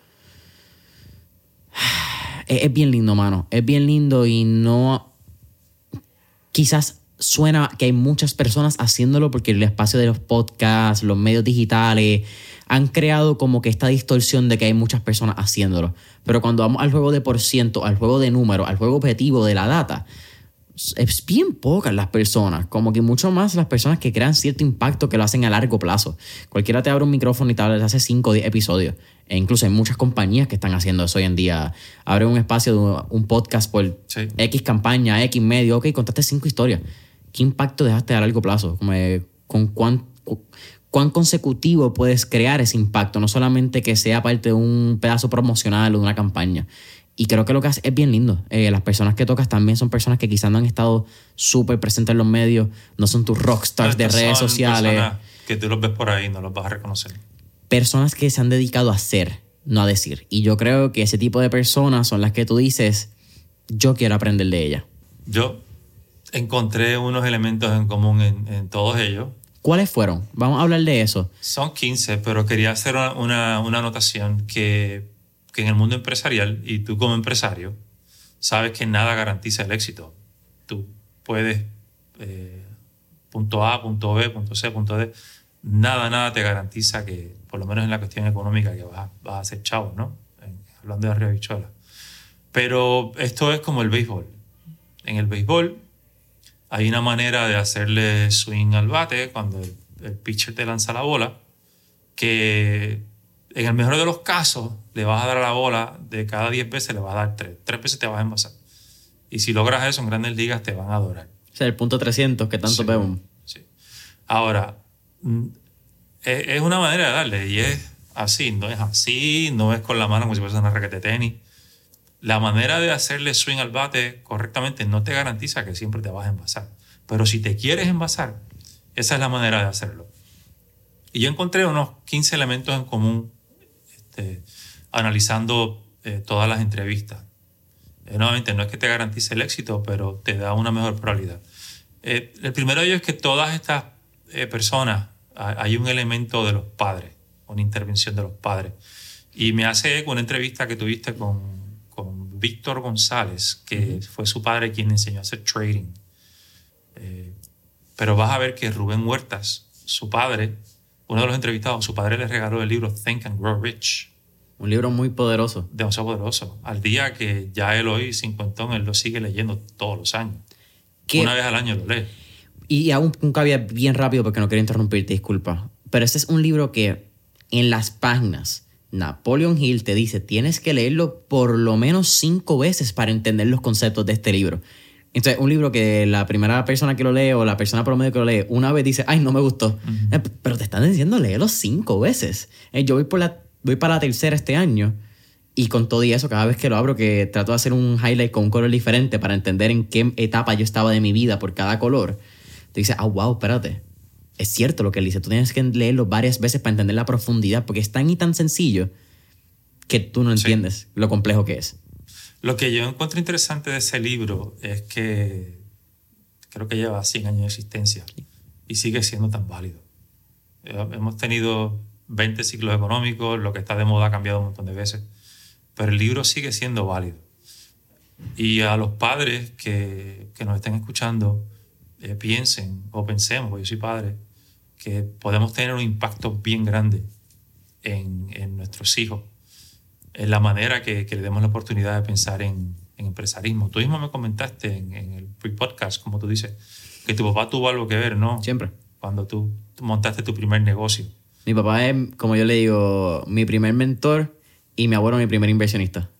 (sighs) Es, es bien lindo, mano. Es bien lindo y no... Quizás suena que hay muchas personas haciéndolo porque el espacio de los podcasts, los medios digitales, han creado como que esta distorsión de que hay muchas personas haciéndolo. Pero cuando vamos al juego de por ciento, al juego de número, al juego objetivo de la data, es bien pocas las personas, como que mucho más las personas que crean cierto impacto que lo hacen a largo plazo. Cualquiera te abre un micrófono y te habla de hace 5 o 10 episodios. E incluso hay muchas compañías que están haciendo eso hoy en día. Abre un espacio de un podcast por X campaña, X medio, ok, contaste cinco historias. ¿Qué impacto dejaste a largo plazo? Como, ¿Con cuánto cuán consecutivo puedes crear ese impacto, no solamente que sea parte de un pedazo promocional o de una campaña. Y creo que lo que hace es bien lindo. Eh, las personas que tocas también son personas que quizás no han estado súper presentes en los medios, no son tus rockstars de redes sociales. Que tú los ves por ahí, no los vas a reconocer. Personas que se han dedicado a hacer, no a decir. Y yo creo que ese tipo de personas son las que tú dices, yo quiero aprender de ella. Yo encontré unos elementos en común en, todos ellos. ¿Cuáles fueron? Vamos a hablar de eso. Son 15, pero quería hacer una, una anotación que, que, en el mundo empresarial, y tú como empresario, sabes que nada garantiza el éxito. Tú puedes, eh, punto A, punto B, punto C, punto D, nada, nada te garantiza que, por lo menos en la cuestión económica, que vas, vas a ser chavo, ¿no? hablando de arriba bichola. Pero esto es como el béisbol. En el béisbol hay una manera de hacerle swing al bate cuando el, pitcher te lanza la bola, que en el mejor de los casos le vas a dar a la bola de cada 10 veces, le vas a dar 3. 3 veces te vas a envasar. Y si logras eso en grandes ligas, te van a adorar. O sea, el punto 300 que tanto vemos. Sí. Ahora, mm, es una manera de darle y es así, no es así, no es con la mano como si fuese una raqueta de tenis la manera de hacerle swing al bate correctamente no te garantiza que siempre te vas a envasar. Pero si te quieres envasar, esa es la manera de hacerlo. Y yo encontré unos 15 elementos en común este, analizando eh, todas las entrevistas. Eh, nuevamente, no es que te garantice el éxito, pero te da una mejor probabilidad. Eh, el primero de ellos es que todas estas personas, hay un elemento de los padres, una intervención de los padres. Y me hace eco una entrevista que tuviste con Víctor González, que fue su padre quien enseñó a hacer trading. Eh, pero vas a ver que Rubén Huertas, su padre, uno de los entrevistados, su padre le regaló el libro Think and Grow Rich. Un libro muy poderoso. Demasiado poderoso. Al día que ya él hoy, cincuentón, él lo sigue leyendo todos los años. Una vez al año lo lee. Y hago un, bien rápido porque no quiero interrumpirte, disculpa. Pero este es un libro que en las páginas Napoleon Hill te dice, tienes que leerlo por lo menos cinco veces para entender los conceptos de este libro. Entonces, un libro que la primera persona que lo lee o la persona promedio que lo lee una vez dice, ay, no me gustó. Eh, pero te están diciendo leerlo cinco veces. Eh, yo voy, por la, voy para la tercera este año y con todo y eso, cada vez que lo abro, que trato de hacer un highlight con un color diferente para entender en qué etapa yo estaba de mi vida por cada color, te dice, ah, wow, espérate es cierto lo que él dice. Tú tienes que leerlo varias veces para entender la profundidad, porque es tan y tan sencillo que tú no entiendes lo complejo que es. Lo que yo encuentro interesante de ese libro es que creo que lleva 100 años de existencia y sigue siendo tan válido. Eh, hemos tenido 20 ciclos económicos, lo que está de moda ha cambiado un montón de veces, pero el libro sigue siendo válido. Y a los padres que, que nos estén escuchando, eh, piensen o pensemos, yo soy padre, que podemos tener un impacto bien grande en, en nuestros hijos, en la manera que, que, le demos la oportunidad de pensar en, en empresarismo. Tú mismo me comentaste en, en el pre-podcast, como tú dices, que tu papá tuvo algo que ver, ¿no? Siempre. Cuando tú, montaste tu primer negocio. Mi papá es, como yo le digo, mi primer mentor y mi abuelo mi primer inversionista.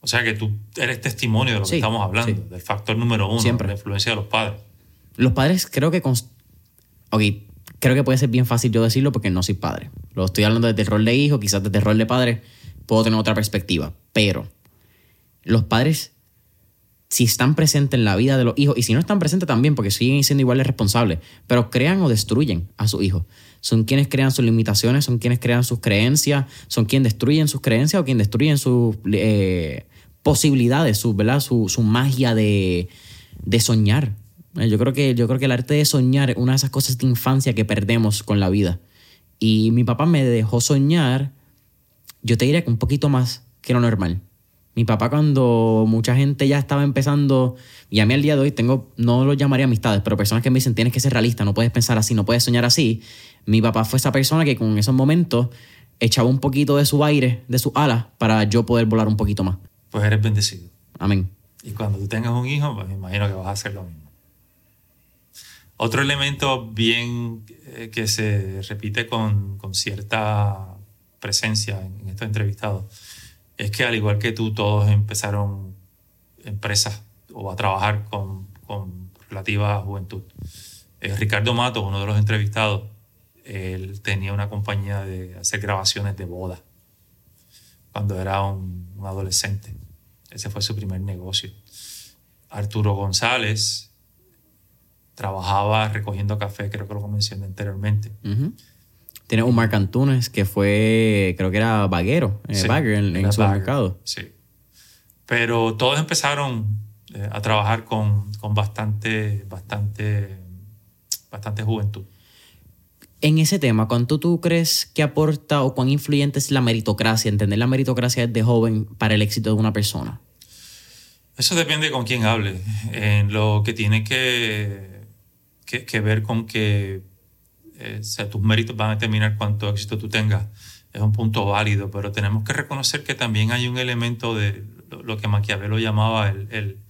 O sea que tú eres testimonio de lo que estamos hablando, del factor número uno, Siempre. la influencia de los padres. Los padres creo que... Ok, creo que puede ser bien fácil yo decirlo porque no soy padre. Lo estoy hablando desde el rol de hijo, quizás desde el rol de padre puedo tener otra perspectiva. Pero los padres, si están presentes en la vida de los hijos, y si no están presentes también, porque siguen siendo iguales responsables, pero crean o destruyen a sus hijos. Son quienes crean sus limitaciones, son quienes crean sus creencias, son quienes destruyen sus creencias o quienes destruyen sus eh, posibilidades, su, ¿verdad? Su, magia de, de soñar. Eh, yo creo, que, yo creo que el arte de soñar es una de esas cosas de infancia que perdemos con la vida. Y mi papá me dejó soñar, yo te diría que un poquito más que lo normal. Mi papá cuando mucha gente ya estaba empezando, y a mí al día de hoy tengo, no lo llamaría amistades, pero personas que me dicen tienes que ser realista, no puedes pensar así, no puedes soñar así. Mi papá fue esa persona que con esos momentos echaba un poquito de su aire, de su alas, para yo poder volar un poquito más. Pues eres bendecido. Amén. Y cuando tú tengas un hijo, pues me imagino que vas a hacer lo mismo. Otro elemento bien eh, que se repite con, con cierta presencia en, estos entrevistados es que al igual que tú, todos empezaron empresas o a trabajar con, con relativa juventud. Eh, Ricardo Mato, uno de los entrevistados, él tenía una compañía de hacer grabaciones de boda cuando era un adolescente. Ese fue su primer negocio. Arturo González trabajaba recogiendo café, creo que lo mencioné anteriormente. Ujú. Tiene un Marc Antunes que fue, creo que era vaguero, eh, bagger en, en su mercado. Sí. Pero todos empezaron eh, a trabajar con, con bastante, bastante, bastante juventud. En ese tema, ¿cuánto tú crees que aporta o cuán influyente es la meritocracia, entender la meritocracia desde joven para el éxito de una persona? Eso depende con quién hable. En lo que tiene que, que, ver con que eh, tus méritos van a determinar cuánto éxito tú tengas. Es un punto válido, pero tenemos que reconocer que también hay un elemento de lo, que Maquiavelo llamaba el...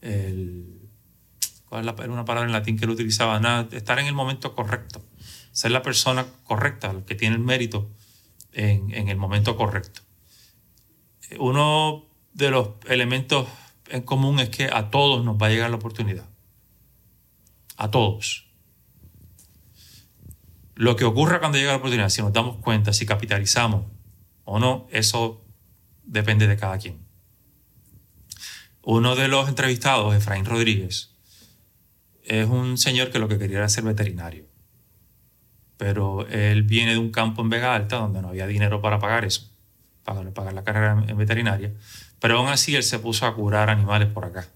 el, ¿Cuál una palabra en latín que él utilizaba? Estar en el momento correcto. Ser la persona correcta, el que tiene el mérito en el momento correcto. Uno de los elementos en común es que a todos nos va a llegar la oportunidad. A todos. Lo que ocurra cuando llega la oportunidad, si nos damos cuenta, si capitalizamos o no, eso depende de cada quien. Uno de los entrevistados, Efraín Rodríguez, es un señor que lo que quería era ser veterinario. Pero él viene de un campo en Vega Alta donde no había dinero para pagar eso, para pagar la carrera en veterinaria. Pero aún así él se puso a curar animales por acá.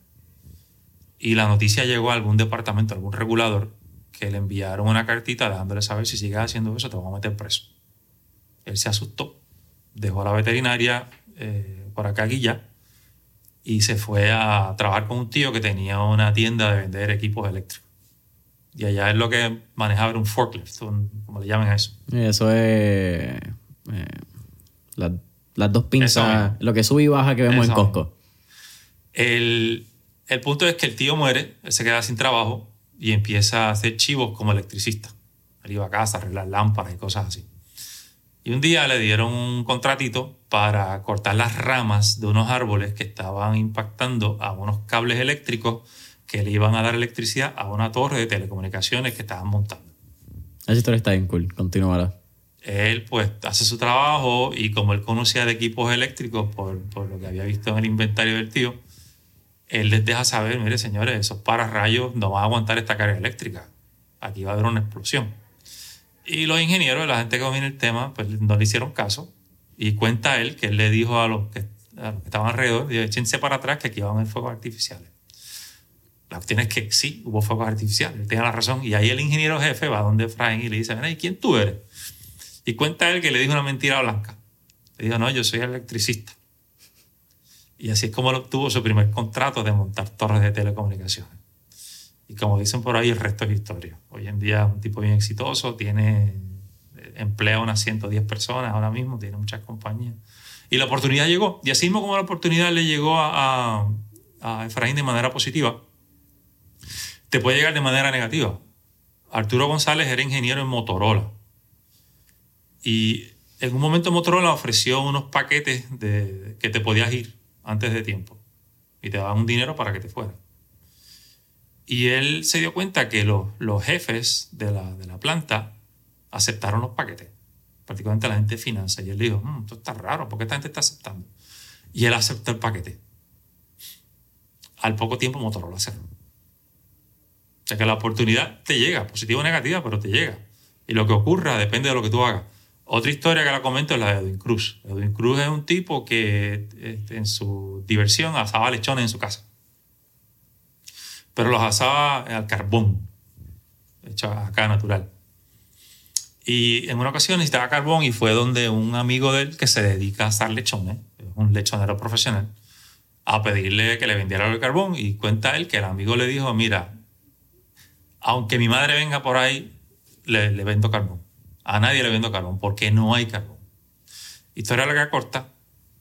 Y la noticia llegó a algún departamento, a algún regulador, que le enviaron una cartita dejándole saber si sigues haciendo eso te van a meter preso. Él se asustó, dejó la veterinaria eh, por acá guilla y se fue a trabajar con un tío que tenía una tienda de vender equipos eléctricos. Y allá es lo que manejaba era un forklift, un- como le llaman a eso. Eso es eh, la- las dos pinzas, lo que sube y baja que vemos Eso en Costco. El, el punto es que el tío muere, él se queda sin trabajo y empieza a hacer chivos como electricista. Él iba a casa a arreglar lámparas y cosas así. Y un día le dieron un contratito para cortar las ramas de unos árboles que estaban impactando a unos cables eléctricos que le iban a dar electricidad a una torre de telecomunicaciones que estaban montando. Esa historia está bien cool. Continúala. Él pues hace su trabajo y como él conocía de equipos eléctricos por, por lo que había visto en el inventario del tío, él les deja saber, mire señores, esos pararrayos no van a aguantar esta carga eléctrica. Aquí va a haber una explosión. Y los ingenieros, la gente que domina el tema, pues no le hicieron caso. Y cuenta él que él le dijo a los que, a los que estaban alrededor, dijo, échense para atrás que aquí van a haber fuegos artificiales. La cuestión es que sí, hubo fuegos artificiales, él tenía la razón. Y ahí el ingeniero jefe va donde Efraín y le dice, "Ven, ¿y quién tú eres? Y cuenta él que le dijo una mentira blanca. Le dijo, no, yo soy electricista. Y así es como obtuvo su primer contrato de montar torres de telecomunicaciones. Y como dicen por ahí, el resto es historia. Hoy en día un tipo bien exitoso, tiene eh, emplea unas 110 personas ahora mismo, tiene muchas compañías. Y la oportunidad llegó. Y así mismo como la oportunidad le llegó a, a, a Efraín de manera positiva, te puede llegar de manera negativa. Arturo González era ingeniero en Motorola. Y en un momento Motorola ofreció unos paquetes de, que te podías ir antes de tiempo. Y te daban un dinero para que te fueras. Y él se dio cuenta que los, los jefes de la, de la planta aceptaron los paquetes. Prácticamente la gente de finanzas. Y él dijo, "Mm, esto está raro, ¿por qué esta gente está aceptando? Y él aceptó el paquete. Al poco tiempo Motorola cerró. O sea que la oportunidad te llega, positiva o negativa, pero te llega. Y lo que ocurra depende de lo que tú hagas. Otra historia que la comento es la de Edwin Cruz. Edwin Cruz es un tipo que este, en su diversión asaba lechones en su casa. Pero los asaba al carbón, hecho acá natural. Y en una ocasión necesitaba carbón y fue donde un amigo de él que se dedica a asar lechones, es un lechonero profesional, a pedirle que le vendiera el carbón. Y cuenta él que el amigo le dijo, mira, aunque mi madre venga por ahí, le, le vendo carbón. A nadie le vendo carbón porque no hay carbón. Historia larga corta,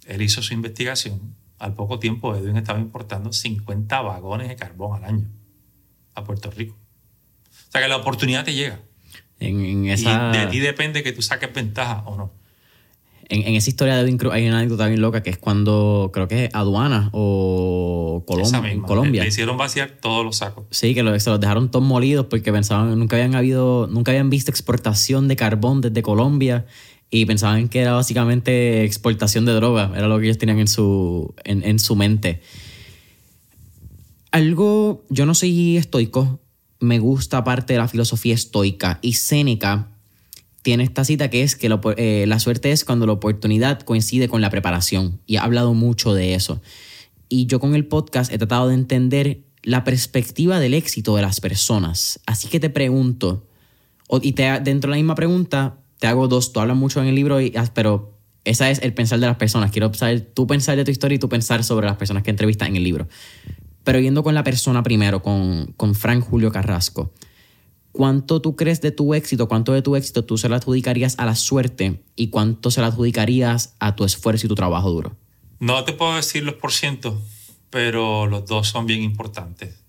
él hizo su investigación. Al poco tiempo, Edwin estaba importando 50 vagones de carbón al año a Puerto Rico. O sea que la oportunidad te llega. En, en esa, Y de ti depende que tú saques ventaja o no. En, esa historia de Edwin Cruz hay una anécdota bien loca que es cuando creo que es aduana o en Colombia. Le, hicieron vaciar todos los sacos. Sí, que se los dejaron todos molidos porque pensaban nunca habían habido, nunca habían visto exportación de carbón desde Colombia y pensaban que era básicamente exportación de droga, era lo que ellos tenían en su, en, en su mente. Algo, yo no soy estoico, me gusta parte de la filosofía estoica y Séneca tiene esta cita que es que eh, la suerte es cuando la oportunidad coincide con la preparación y ha hablado mucho de eso. Y yo con el podcast he tratado de entender la perspectiva del éxito de las personas. Así que te pregunto, y te, dentro de la misma pregunta, te hago dos, tú hablas mucho en el libro, y, ah, pero esa es el pensar de las personas. Quiero saber tú pensar de tu historia y tú pensar sobre las personas que entrevistas en el libro. Pero yendo con la persona primero, con, con Frank Julio Carrasco. ¿Cuánto tú crees de tu éxito, cuánto de tu éxito tú se lo adjudicarías a la suerte y cuánto se lo adjudicarías a tu esfuerzo y tu trabajo duro? No te puedo decir los por ciento, pero los dos son bien importantes.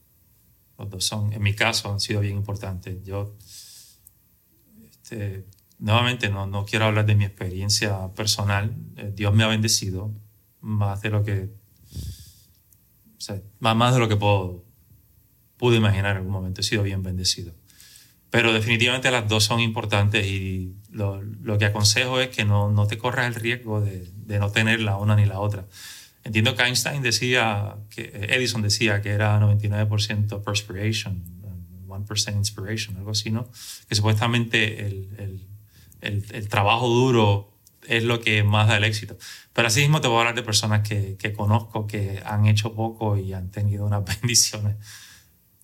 Los dos son, en mi caso, han sido bien importantes. Yo, este, nuevamente, no, no quiero hablar de mi experiencia personal. Eh, Dios me ha bendecido más de lo que, o sea, más de lo que puedo, pude imaginar en algún momento. He sido bien bendecido. Pero definitivamente las dos son importantes y lo, lo que aconsejo es que no, no te corras el riesgo de, de, no tener la una ni la otra. Entiendo que Einstein decía, que Edison decía que era 99% perspiration, 1% inspiration, algo así, ¿no? Que supuestamente el, el, el, el, trabajo duro es lo que más da el éxito. Pero así mismo te voy a hablar de personas que, que conozco que han hecho poco y han tenido unas (laughs) bendiciones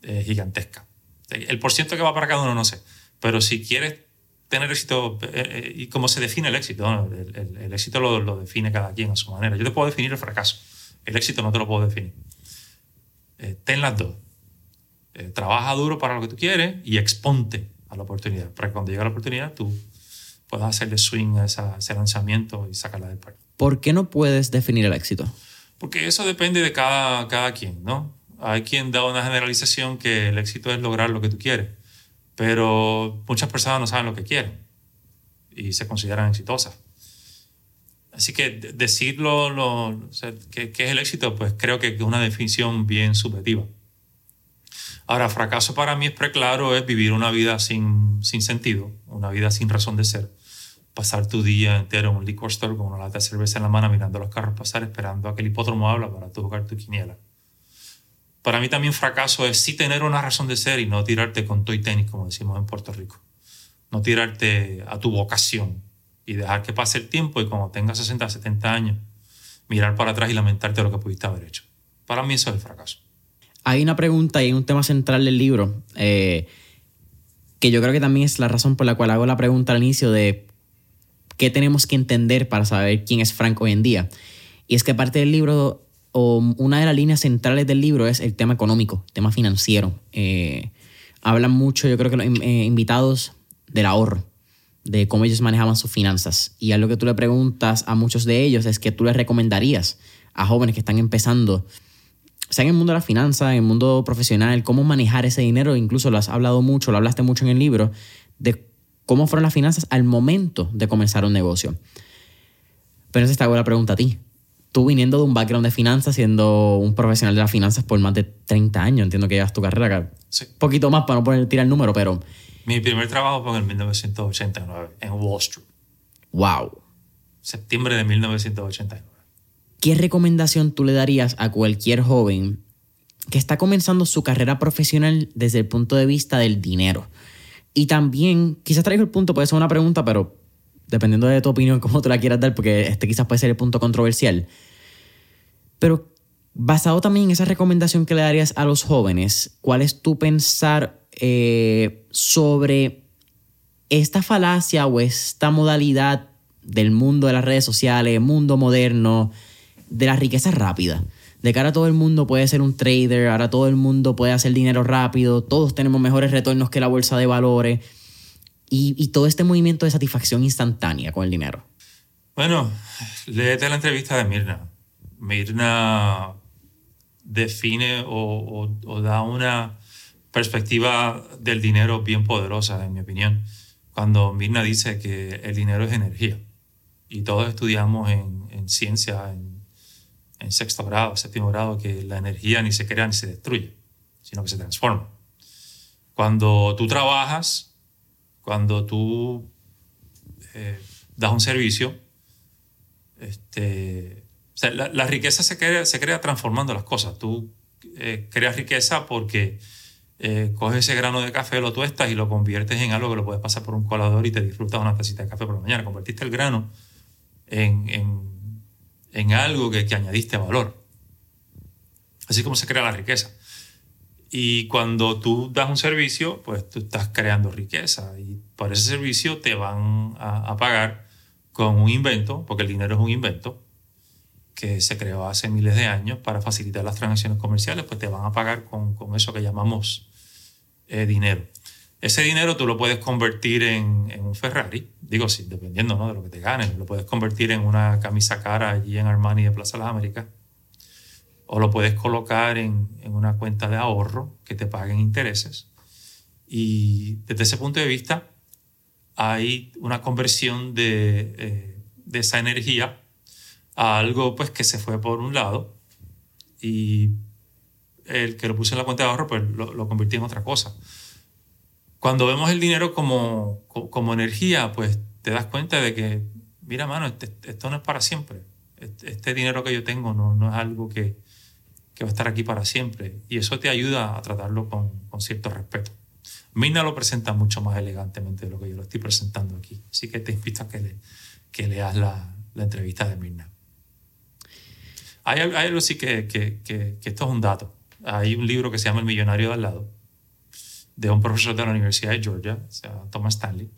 eh, gigantescas. El porciento que va para cada uno no sé. Pero si quieres tener éxito, eh, eh, y cómo se define el éxito, el, éxito lo, define cada quien a su manera. Yo te puedo definir el fracaso. El éxito no te lo puedo definir. Eh, ten las dos. trabaja duro para lo que tú quieres y exponte a la oportunidad. Para que cuando llegue la oportunidad tú puedas hacerle swing a ese lanzamiento y sacarla del parque. ¿Por qué no puedes definir el éxito? Porque eso depende de cada, cada quien, ¿no? Hay quien da una generalización que el éxito es lograr lo que tú quieres, pero muchas personas no saben lo que quieren y se consideran exitosas. Así que decirlo, lo, ¿qué, es el éxito? Pues creo que es una definición bien subjetiva. Ahora, fracaso para mí es preclaro, es vivir una vida sin, sin sentido, una vida sin razón de ser. Pasar tu día entero en un liquor store con una lata de cerveza en la mano mirando los carros pasar, esperando a que el hipódromo habla para tú jugar tu quiniela para mí también fracaso es sí tener una razón de ser y no tirarte con toy tenis, como decimos en Puerto Rico. No tirarte a tu vocación y dejar que pase el tiempo y cuando tengas 60, 70 años, mirar para atrás y lamentarte lo que pudiste haber hecho. Para mí eso es el fracaso. Hay una pregunta y un tema central del libro eh, que yo creo que también es la razón por la cual hago la pregunta al inicio de qué tenemos que entender para saber quién es Frank hoy en día. Y es que parte del libro una de las líneas centrales del libro es el tema económico, el tema financiero. Eh, hablan mucho, yo creo que los eh, invitados, del ahorro, de cómo ellos manejaban sus finanzas. Y algo que tú le preguntas a muchos de ellos es que tú les recomendarías a jóvenes que están empezando, sea en el mundo de la finanza, en el mundo profesional, cómo manejar ese dinero. Incluso lo has hablado mucho, lo hablaste mucho en el libro, de cómo fueron las finanzas al momento de comenzar un negocio. Pero te hago la pregunta a ti tú viniendo de un background de finanzas, siendo un profesional de las finanzas por más de 30 años, entiendo que llevas tu carrera, sí. poquito más para no poner, tirar el número, pero... Mi primer trabajo fue en 1989, en Wall Street. ¡Wow! Septiembre de 1989. ¿Qué recomendación tú le darías a cualquier joven que está comenzando su carrera profesional desde el punto de vista del dinero? Y también, quizás traigo el punto, puede ser una pregunta, pero dependiendo de tu opinión, (laughs) cómo te la quieras dar, porque este quizás puede ser el punto controversial. Pero basado también en esa recomendación que le darías a los jóvenes, ¿cuál es tu pensar eh, sobre esta falacia o esta modalidad del mundo de las redes sociales, mundo moderno, de la riqueza rápida? De cara a todo el mundo puede ser un trader, ahora todo el mundo puede hacer dinero rápido, todos tenemos mejores retornos que la bolsa de valores y, todo este movimiento de satisfacción instantánea con el dinero? Bueno, léete la entrevista de Mirna. Mirna define o, da una perspectiva del dinero bien poderosa, en mi opinión, cuando Mirna dice que el dinero es energía. y todos estudiamos en, en ciencia, en, en sexto grado, séptimo grado, que la energía ni se crea ni se destruye, sino que se transforma. Cuando tú trabajas, cuando tú eh, das un servicio, este, la, riqueza se crea, transformando las cosas. Tú eh, creas riqueza porque eh, coges ese grano de café, lo tuestas y lo conviertes en algo que lo puedes pasar por un colador y te disfrutas una tacita de café por la mañana. Convertiste el grano en, en, algo que, que añadiste valor. Así como se crea la riqueza. Y cuando tú das un servicio, pues tú estás creando riqueza y por ese servicio te van a, pagar con un invento, porque el dinero es un invento que se creó hace miles de años para facilitar las transacciones comerciales, pues te van a pagar con, con eso que llamamos eh, dinero. Ese dinero tú lo puedes convertir en, en un Ferrari, digo, sí, dependiendo ¿no? de lo que te ganes, lo puedes convertir en una camisa cara allí en Armani de Plaza de las Américas, o lo puedes colocar en, en, una cuenta de ahorro que te paguen intereses. Y desde ese punto de vista hay una conversión de, eh, de esa energía a algo pues que se fue por un lado y el que lo puse en la cuenta de ahorro pues lo, lo convirtió en otra cosa. Cuando vemos el dinero como, como energía, pues te das cuenta de que, mira, mano, este, esto no es para siempre. Este, este, dinero que yo tengo no, no es algo que, que va a estar aquí para siempre. Y eso te ayuda a tratarlo con, con cierto respeto. Mina lo presenta mucho más elegantemente de lo que yo lo estoy presentando aquí. Así que te invito a que, le, que leas la, la entrevista de Mirna. Hay, hay, algo sí que, que, que, que, esto es un dato. Hay un libro que se llama El millonario de al lado, de un profesor de la Universidad de Georgia, o sea, Thomas Stanley.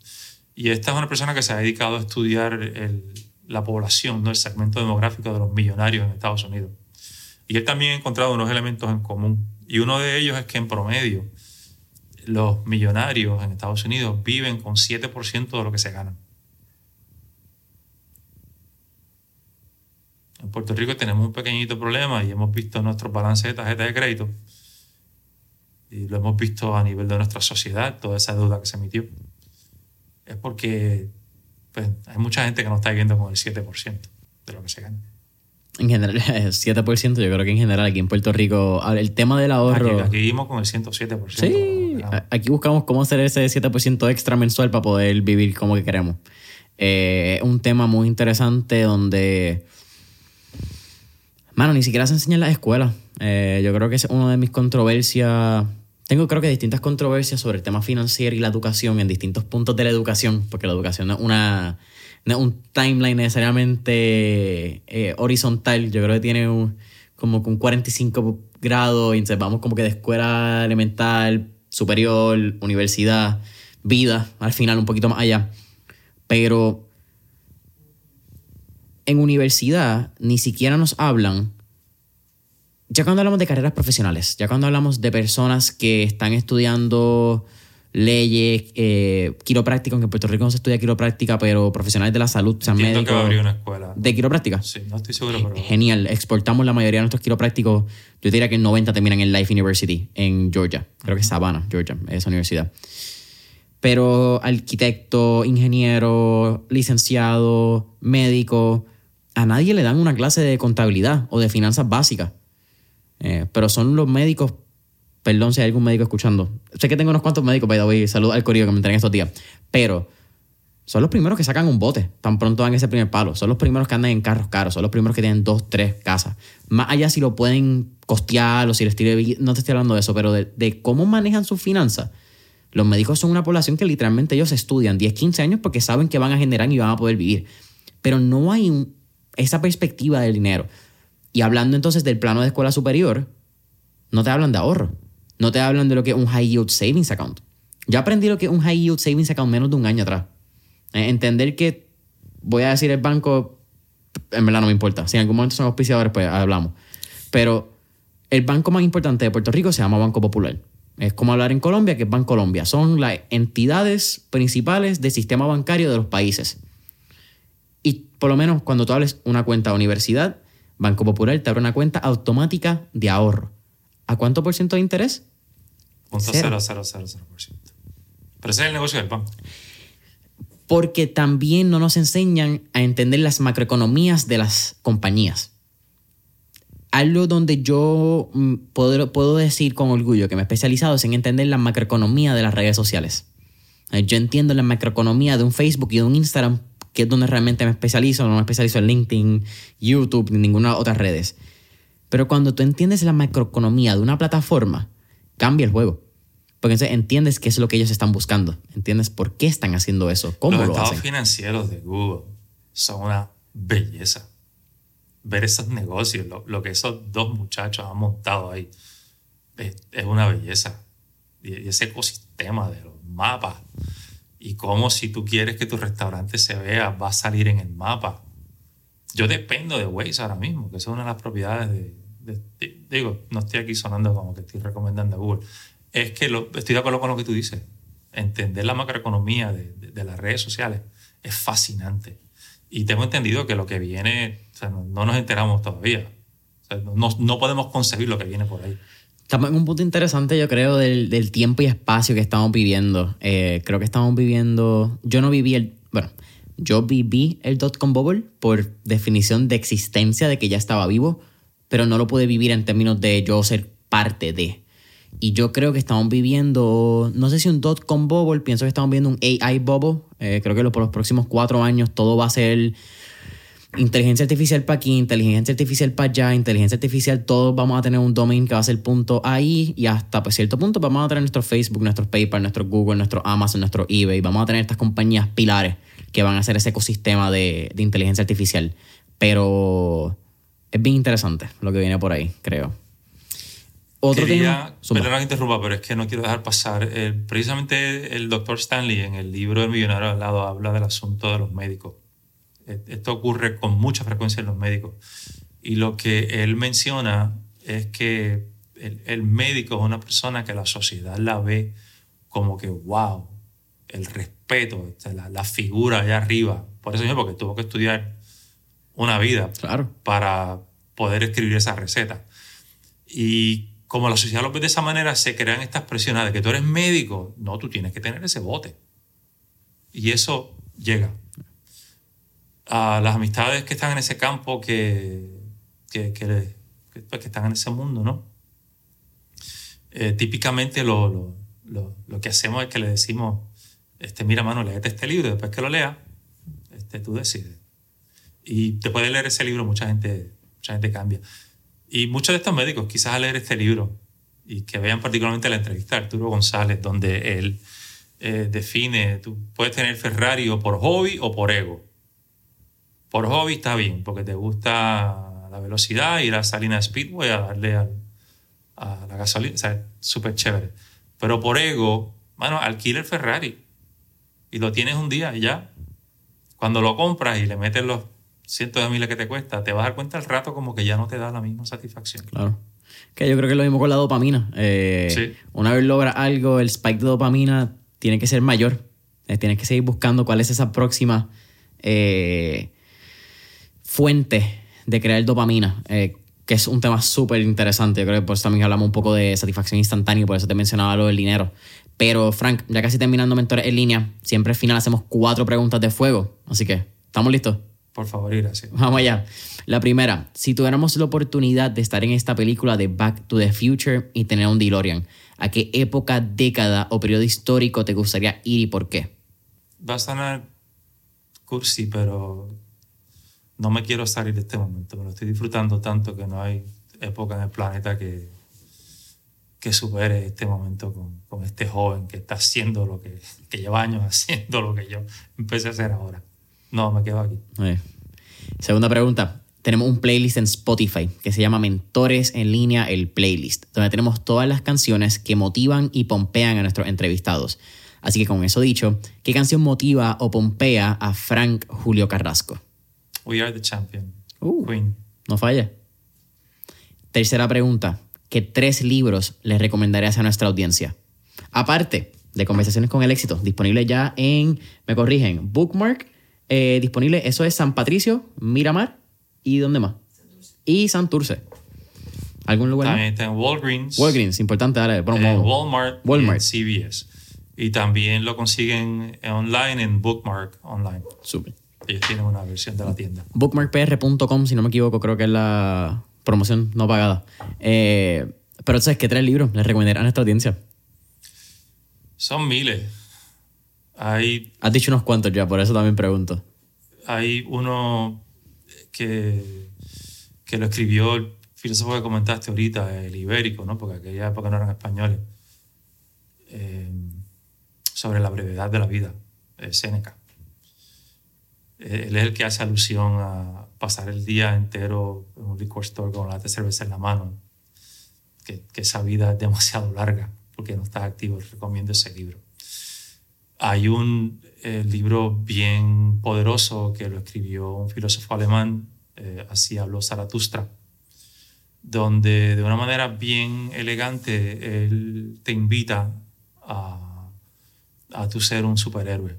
Y esta es una persona que se ha dedicado a estudiar el, la población, ¿no? el segmento demográfico de los millonarios en Estados Unidos. Y él también ha encontrado unos elementos en común. Y uno de ellos es que en promedio los millonarios en Estados Unidos viven con 7% de lo que se ganan. En Puerto Rico tenemos un pequeñito problema y hemos visto nuestros balances de tarjeta de crédito y lo hemos visto a nivel de nuestra sociedad, toda esa deuda que se emitió. Es porque pues, hay mucha gente que no está viviendo con el 7% de lo que se gana. En general, (laughs) 7%, yo creo que en general aquí en Puerto Rico, el tema del ahorro... Aquí, aquí vivimos con el 107%. Sí, aquí buscamos cómo hacer ese 7% extra mensual para poder vivir como que queremos. Eh, un tema muy interesante donde Mano, ni siquiera se enseña en las escuelas. Eh, yo creo que es una de mis controversias. Tengo creo que distintas controversias sobre el tema financiero y la educación en distintos puntos de la educación, porque la educación no es una un timeline necesariamente eh, horizontal. Yo creo que tiene un, como un 45 grados vamos como que de escuela elemental, superior, universidad, vida, al final un poquito más allá. Pero en universidad ni siquiera nos hablan, ya cuando hablamos de carreras profesionales, ya cuando hablamos de personas que están estudiando leyes, eh, quiropráctica, aunque en Puerto Rico no se estudia quiropráctica, pero profesionales de la salud, sean médicos. que va a abrir una escuela. ¿De quiropráctica? Sí, no estoy seguro, pero... Genial, exportamos la mayoría de nuestros quiroprácticos, yo diría que el 90 terminan en Life University, en Georgia, creo que es Savannah, Georgia, esa universidad. Pero arquitecto, ingeniero, licenciado, médico, a nadie le dan una clase de contabilidad o de finanzas básicas. Eh, pero son los médicos, perdón si hay algún médico escuchando. Sé que tengo unos cuantos médicos, by the way, al corillo que me entregan estos días. Pero son los primeros que sacan un bote, tan pronto dan ese primer palo. Son los primeros que andan en carros caros, son los primeros que tienen dos, tres casas. Más allá si lo pueden costear o si les tire, no te estoy hablando de eso, pero de, de cómo manejan sus finanzas. Los médicos son una población que literalmente ellos estudian 10, 15 años porque saben que van a generar y van a poder vivir. Pero no hay un, esa perspectiva del dinero. Y hablando entonces del plano de escuela superior, no te hablan de ahorro. No te hablan de lo que es un high yield savings account. Yo aprendí lo que es un high yield savings account menos de un año atrás. Eh, entender que, voy a decir el banco, en verdad no me importa. Si en algún momento son auspiciadores, pues hablamos. Pero el banco más importante de Puerto Rico se llama Banco Popular. Es como hablar en Colombia, que es Bancolombia. Son las entidades principales del sistema bancario de los países. Y por lo menos cuando tú hables una cuenta de universidad, Banco Popular te abre una cuenta automática de ahorro. ¿A cuánto por ciento de interés? Punto cero. Cero, cero, cero, Pero ese es el negocio del banco. porque también no nos enseñan a entender las macroeconomías de las compañías. Algo donde yo mm, puedo, puedo decir con orgullo que me he especializado es en entender la macroeconomía de las redes sociales. Eh, Yo entiendo la macroeconomía de un Facebook y de un Instagram, que es donde realmente me especializo, no me especializo en LinkedIn, YouTube ni ninguna otra redes. Pero cuando tú entiendes la macroeconomía de una plataforma, cambia el juego. Porque entonces entiendes qué es lo que ellos están buscando. Entiendes por qué están haciendo eso, cómo Los lo estados hacen. financieros de Google son una belleza. Ver esos negocios, lo, lo que esos dos muchachos han montado ahí, es, es una belleza. Y, y ese ecosistema de los mapas. Y cómo si tú quieres que tu restaurante se vea, va a salir en el mapa. Yo dependo de Waze ahora mismo, que es una de las propiedades de, de- de- digo, no estoy aquí sonando como que estoy recomendando a Google. Es que lo- estoy de acuerdo con lo que tú dices. Entender la macroeconomía de- de las redes sociales es fascinante. Y tengo entendido que lo que viene, o sea, no, no nos enteramos todavía. O sea, no, no podemos concebir lo que viene por ahí. Estamos en un punto interesante, yo creo, del, del tiempo y espacio que estamos viviendo. Eh, creo que estamos viviendo. Yo no viví el. Bueno, yo viví el dot-com bubble por definición de existencia, de que ya estaba vivo, pero no lo pude vivir en términos de yo ser parte de. Y yo creo que estamos viviendo, no sé si un dot-com bubble, pienso que estamos viendo un AI bubble. Eh, creo que por los próximos cuatro años todo va a ser inteligencia artificial para aquí, inteligencia artificial para allá, inteligencia artificial, todos vamos a tener un domain que va a ser punto ahí y hasta pues, cierto punto vamos a tener nuestro Facebook, nuestro PayPal, nuestro Google, nuestro Amazon, nuestro eBay, vamos a tener estas compañías pilares que van a hacer ese ecosistema de, de inteligencia artificial. Pero es bien interesante lo que viene por ahí, creo. Otro Quería, tema. Perdona que interrumpa, pero es que no quiero dejar pasar. eh, precisamente el doctor Stanley en el libro El millonario al lado habla del asunto de los médicos. Esto ocurre con mucha frecuencia en los médicos. Y lo que él menciona es que el, el médico es una persona que la sociedad la ve como que, wow, el respeto, este, la, la figura allá arriba. Por eso mismo, porque tuvo que estudiar una vida Claro. para poder escribir esa receta. Y como la sociedad lo ve de esa manera, se crean estas presiones de que tú eres médico. No, tú tienes que tener ese bote. Y eso llega. A las amistades que están en ese campo, que, que, que, pues, que están en ese mundo, ¿no? Eh, típicamente lo, lo, lo, lo que hacemos es que le decimos, este, mira, mano, léete este libro, después que lo leas, este, tú decides. Y te puede leer ese libro, mucha gente, mucha gente cambia. Y muchos de estos médicos, quizás al leer este libro y que vean particularmente la entrevista de Arturo González, donde él eh, define, tú puedes tener Ferrari o por hobby o por ego. Por hobby está bien, porque te gusta la velocidad, ir a Salina Speedway a darle al- a la gasolina, o sea, súper chévere. Pero por ego, bueno, alquila el Ferrari y lo tienes un día y ya. Cuando lo compras y le metes los cientos de miles que te cuesta, te vas a dar cuenta al rato como que ya no te da la misma satisfacción. Claro. Que yo creo que es lo mismo con la dopamina. Eh, Sí. Una vez logra algo, el spike de dopamina tiene que ser mayor. Eh, tienes que seguir buscando cuál es esa próxima eh, fuente de crear dopamina, eh, que es un tema súper interesante. Yo creo que por eso también hablamos un poco de satisfacción instantánea y por eso te mencionaba lo del dinero. Pero, Frank, ya casi terminando Mentores en línea, siempre al final hacemos cuatro preguntas de fuego. Así que, ¿estamos listos? Por favor y gracias. Vamos allá. La primera, si tuviéramos la oportunidad de estar en esta película de Back to the Future y tener un DeLorean, ¿a qué época, década o periodo histórico te gustaría ir y por qué? Va a sonar cursi, pero no me quiero salir de este momento. Me lo estoy disfrutando tanto que no hay época en el planeta que, que supere este momento con, con este joven que está haciendo lo que, que lleva años (laughs) haciendo lo que yo empecé a hacer ahora. No, me quedo aquí. Segunda pregunta. Tenemos un playlist en Spotify que se llama Mentores en línea, el playlist, donde tenemos todas las canciones que motivan y pompean a nuestros entrevistados. Así que con eso dicho, ¿qué canción motiva o pompea a Frank Julio Carrasco? We are the champion. Uh. Queen. No falla. Tercera pregunta. ¿Qué tres libros le recomendarías a nuestra audiencia? Aparte de Conversaciones con el Éxito, disponible ya en, me corrigen, Bookmark, eh, disponible, eso es San Patricio, Miramar y ¿dónde más? Y Santurce. ¿Algún lugar? También está en Walgreens. Walgreens, importante, dale, en Walmart, Walmart. y CVS. Y también lo consiguen online en Bookmark Online. Súper. Ellos tienen una versión de la tienda. Bookmarkpr.com, si no me equivoco, creo que es la promoción no pagada. Eh, pero ¿sabes qué tres libros les recomendarían a nuestra audiencia? Son miles. Hay, Has dicho unos cuantos ya, por eso también pregunto. hay uno que, que lo escribió el filósofo que comentaste ahorita, el ibérico, ¿no? porque aquella época no eran españoles, eh, sobre la brevedad de la vida, eh, Séneca. Eh, Él es el que hace alusión a pasar el día entero en un liquor store con la de cerveza en la mano, que, que esa vida es demasiado larga porque no estás activo. Recomiendo ese libro. Hay un eh, libro bien poderoso que lo escribió un filósofo alemán, eh, así habló Zaratustra, donde de una manera bien elegante él te invita a, a tu ser un superhéroe,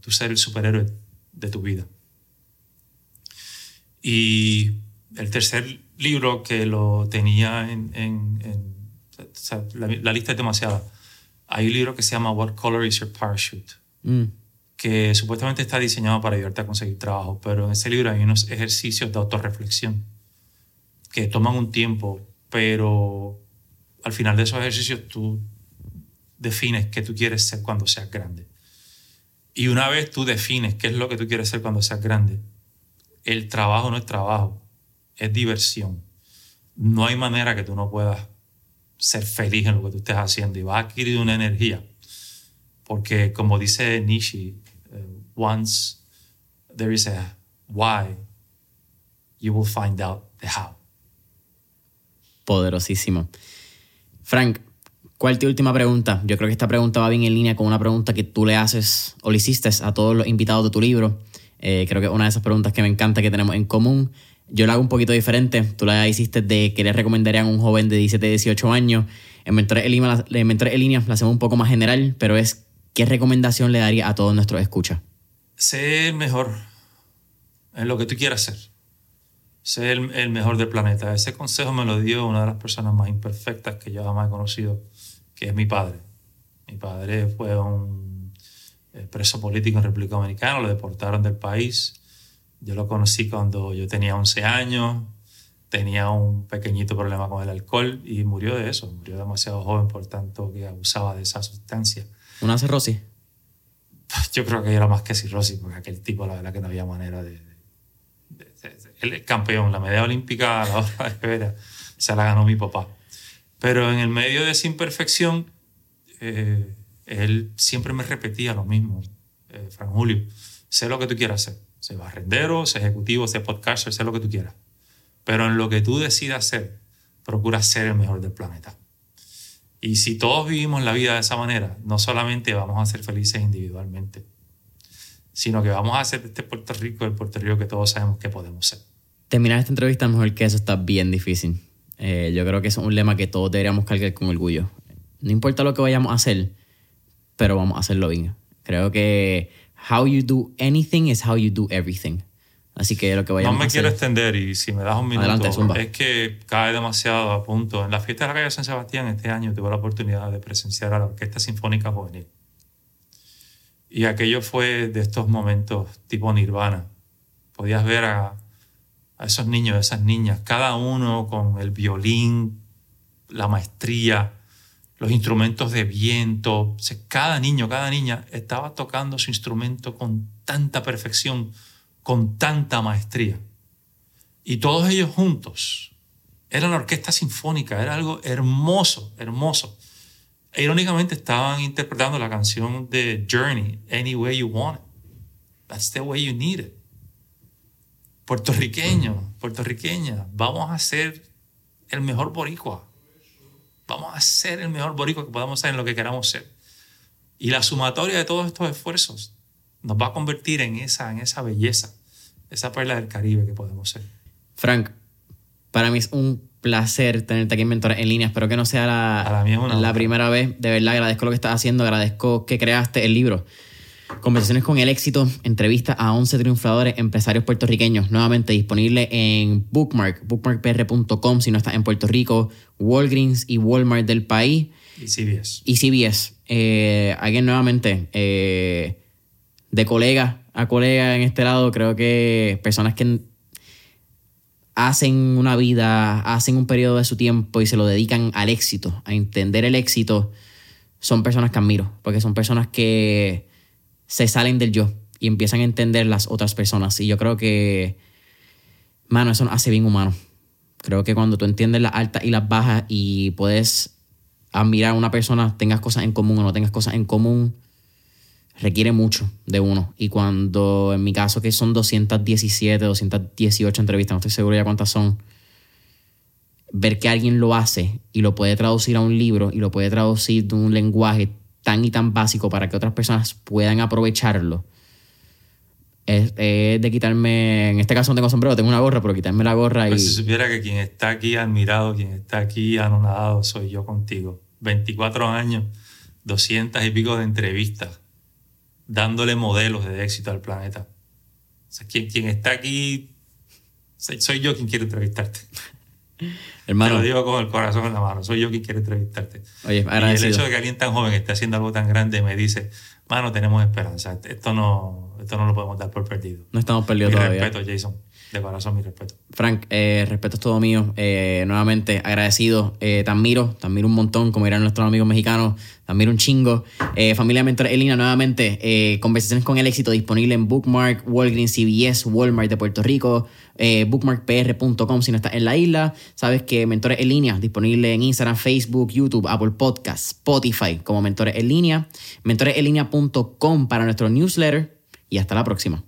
tu ser el superhéroe de tu vida. Y el tercer libro que lo tenía en, en- en- o sea, la, la lista es demasiada. Hay un libro que se llama What Color is Your Parachute? Mm. que supuestamente está diseñado para ayudarte a conseguir trabajo, pero en ese libro hay unos ejercicios de autorreflexión que toman un tiempo, pero al final de esos ejercicios tú defines qué tú quieres ser cuando seas grande. Y una vez tú defines qué es lo que tú quieres ser cuando seas grande, el trabajo no es trabajo, es diversión. No hay manera que tú no puedas ser feliz en lo que tú estés haciendo y vas a adquirir una energía porque como dice Nishi, eh, once there is a why, you will find out the how. Poderosísimo. Frank, ¿cuál es tu última pregunta? Yo creo que esta pregunta va bien en línea con una pregunta que tú le haces o le hiciste a todos los invitados de tu libro. Eh, creo que es una de esas preguntas que me encanta que tenemos en común. Yo la hago un poquito diferente. Tú la hiciste de que le recomendarían a un joven de 17, 18 años. En Mentores en Línea la hacemos un poco más general, pero es ¿qué recomendación le daría a todos nuestros escuchas? Sé el mejor en lo que tú quieras ser. Sé el, el mejor del planeta. Ese consejo me lo dio una de las personas más imperfectas que yo jamás he conocido, que es mi padre. Mi padre fue un eh, preso político en República Dominicana, lo deportaron del país. Yo lo conocí cuando yo tenía 11 años, tenía un pequeñito problema con el alcohol y murió de eso. Murió demasiado joven, por tanto, que abusaba de esa sustancia. ¿Una cirrosis? (laughs) Yo creo que era más que cirrosis, porque aquel tipo, la verdad, que no había manera de. de- de- de- es campeón, la medalla olímpica a la hora (laughs) de veras, se la ganó mi papá. Pero en el medio de esa imperfección, eh, él siempre me repetía lo mismo, eh, Fran Julio, sé lo que tú quieras hacer, sé barrendero, sé ejecutivo, sé podcaster, sé lo que tú quieras. Pero en lo que tú decidas ser, procura ser el mejor del planeta. Y si todos vivimos la vida de esa manera, no solamente vamos a ser felices individualmente, sino que vamos a hacer de este Puerto Rico el Puerto Rico que todos sabemos que podemos ser. Terminar esta entrevista mejor que eso está bien difícil. Eh, yo creo que es un lema que todos deberíamos cargar con orgullo. No importa lo que vayamos a hacer, pero vamos a hacerlo bien. Creo que how you do anything is how you do everything. Así que lo que No vayamos me a quiero extender y si me das un minuto, Adelante, Zumba. es que cae demasiado a punto. En la fiesta de la calle San Sebastián este año tuve la oportunidad de presenciar a la Orquesta Sinfónica Juvenil. Y aquello fue de estos momentos tipo nirvana. Podías ver a, a esos niños, a esas niñas, cada uno con el violín, la maestría, los instrumentos de viento. Cada niño, cada niña estaba tocando su instrumento con tanta perfección, con tanta maestría. Y todos ellos juntos. Era la orquesta sinfónica, era algo hermoso, hermoso. E irónicamente estaban interpretando la canción de Journey, Any Way You Want It. That's the way you need it. Puertorriqueño, puertorriqueña, vamos a ser el mejor boricua. Vamos a ser el mejor boricua que podamos ser en lo que queramos ser. Y la sumatoria de todos estos esfuerzos nos va a convertir en esa, en esa belleza, esa perla del Caribe que podemos ser. Frank, para mí es un placer tenerte aquí en Mentores en línea. Espero que no sea la, la primera vez. De verdad, agradezco lo que estás haciendo. Agradezco que creaste el libro. Conversaciones con el éxito, entrevista a 11 triunfadores empresarios puertorriqueños, nuevamente disponible en Bookmark, bookmarkpr.com si no estás en Puerto Rico, Walgreens y Walmart del país. Y CBS. Y CBS. Eh, alguien nuevamente, eh, de colega a colega en este lado, creo que personas que hacen una vida, hacen un periodo de su tiempo y se lo dedican al éxito, a entender el éxito, son personas que admiro, porque son personas que se salen del yo y empiezan a entender las otras personas. Y yo creo que, mano, eso nos hace bien humano. Creo que cuando tú entiendes las altas y las bajas y puedes admirar a una persona, tengas cosas en común o no tengas cosas en común, requiere mucho de uno. Y cuando, en mi caso, que son 217, 218 entrevistas, no estoy seguro ya cuántas son, ver que alguien lo hace y lo puede traducir a un libro y lo puede traducir de un lenguaje tan y tan básico para que otras personas puedan aprovecharlo. Es, de quitarme, en este caso no tengo sombrero, tengo una gorra, pero quitarme la gorra y... Si supiera que quien está aquí admirado, quien está aquí anonadado, soy yo contigo. 24 años, 200 y pico de entrevistas, dándole modelos de éxito al planeta. O sea, quien, quien está aquí, soy yo quien quiere entrevistarte. (laughs) Hermano. Te lo digo con el corazón en la mano. Soy yo quien quiere entrevistarte. Oye, agradecido. Y el hecho de que alguien tan joven esté haciendo algo tan grande me dice, mano, tenemos esperanza. Esto no, esto no lo podemos dar por perdido. No estamos perdidos mi todavía. respeto, Jason. De corazón, mi respeto. Frank, eh, respeto es todo mío. Eh, nuevamente, agradecido. Eh, te admiro, te un montón, como dirán nuestros amigos mexicanos. Te admiro un chingo. Eh, familia Mentor Elina, nuevamente, conversaciones con el éxito disponible en Bookmark, Walgreens, CBS, Walmart de Puerto Rico, bookmarkpr.com si no estás en la isla. Sabes que Mentores en línea, disponible en Instagram, Facebook, YouTube, Apple Podcasts, Spotify, como Mentores en línea. Mentoresenlinea.com para nuestro newsletter. Y hasta la próxima.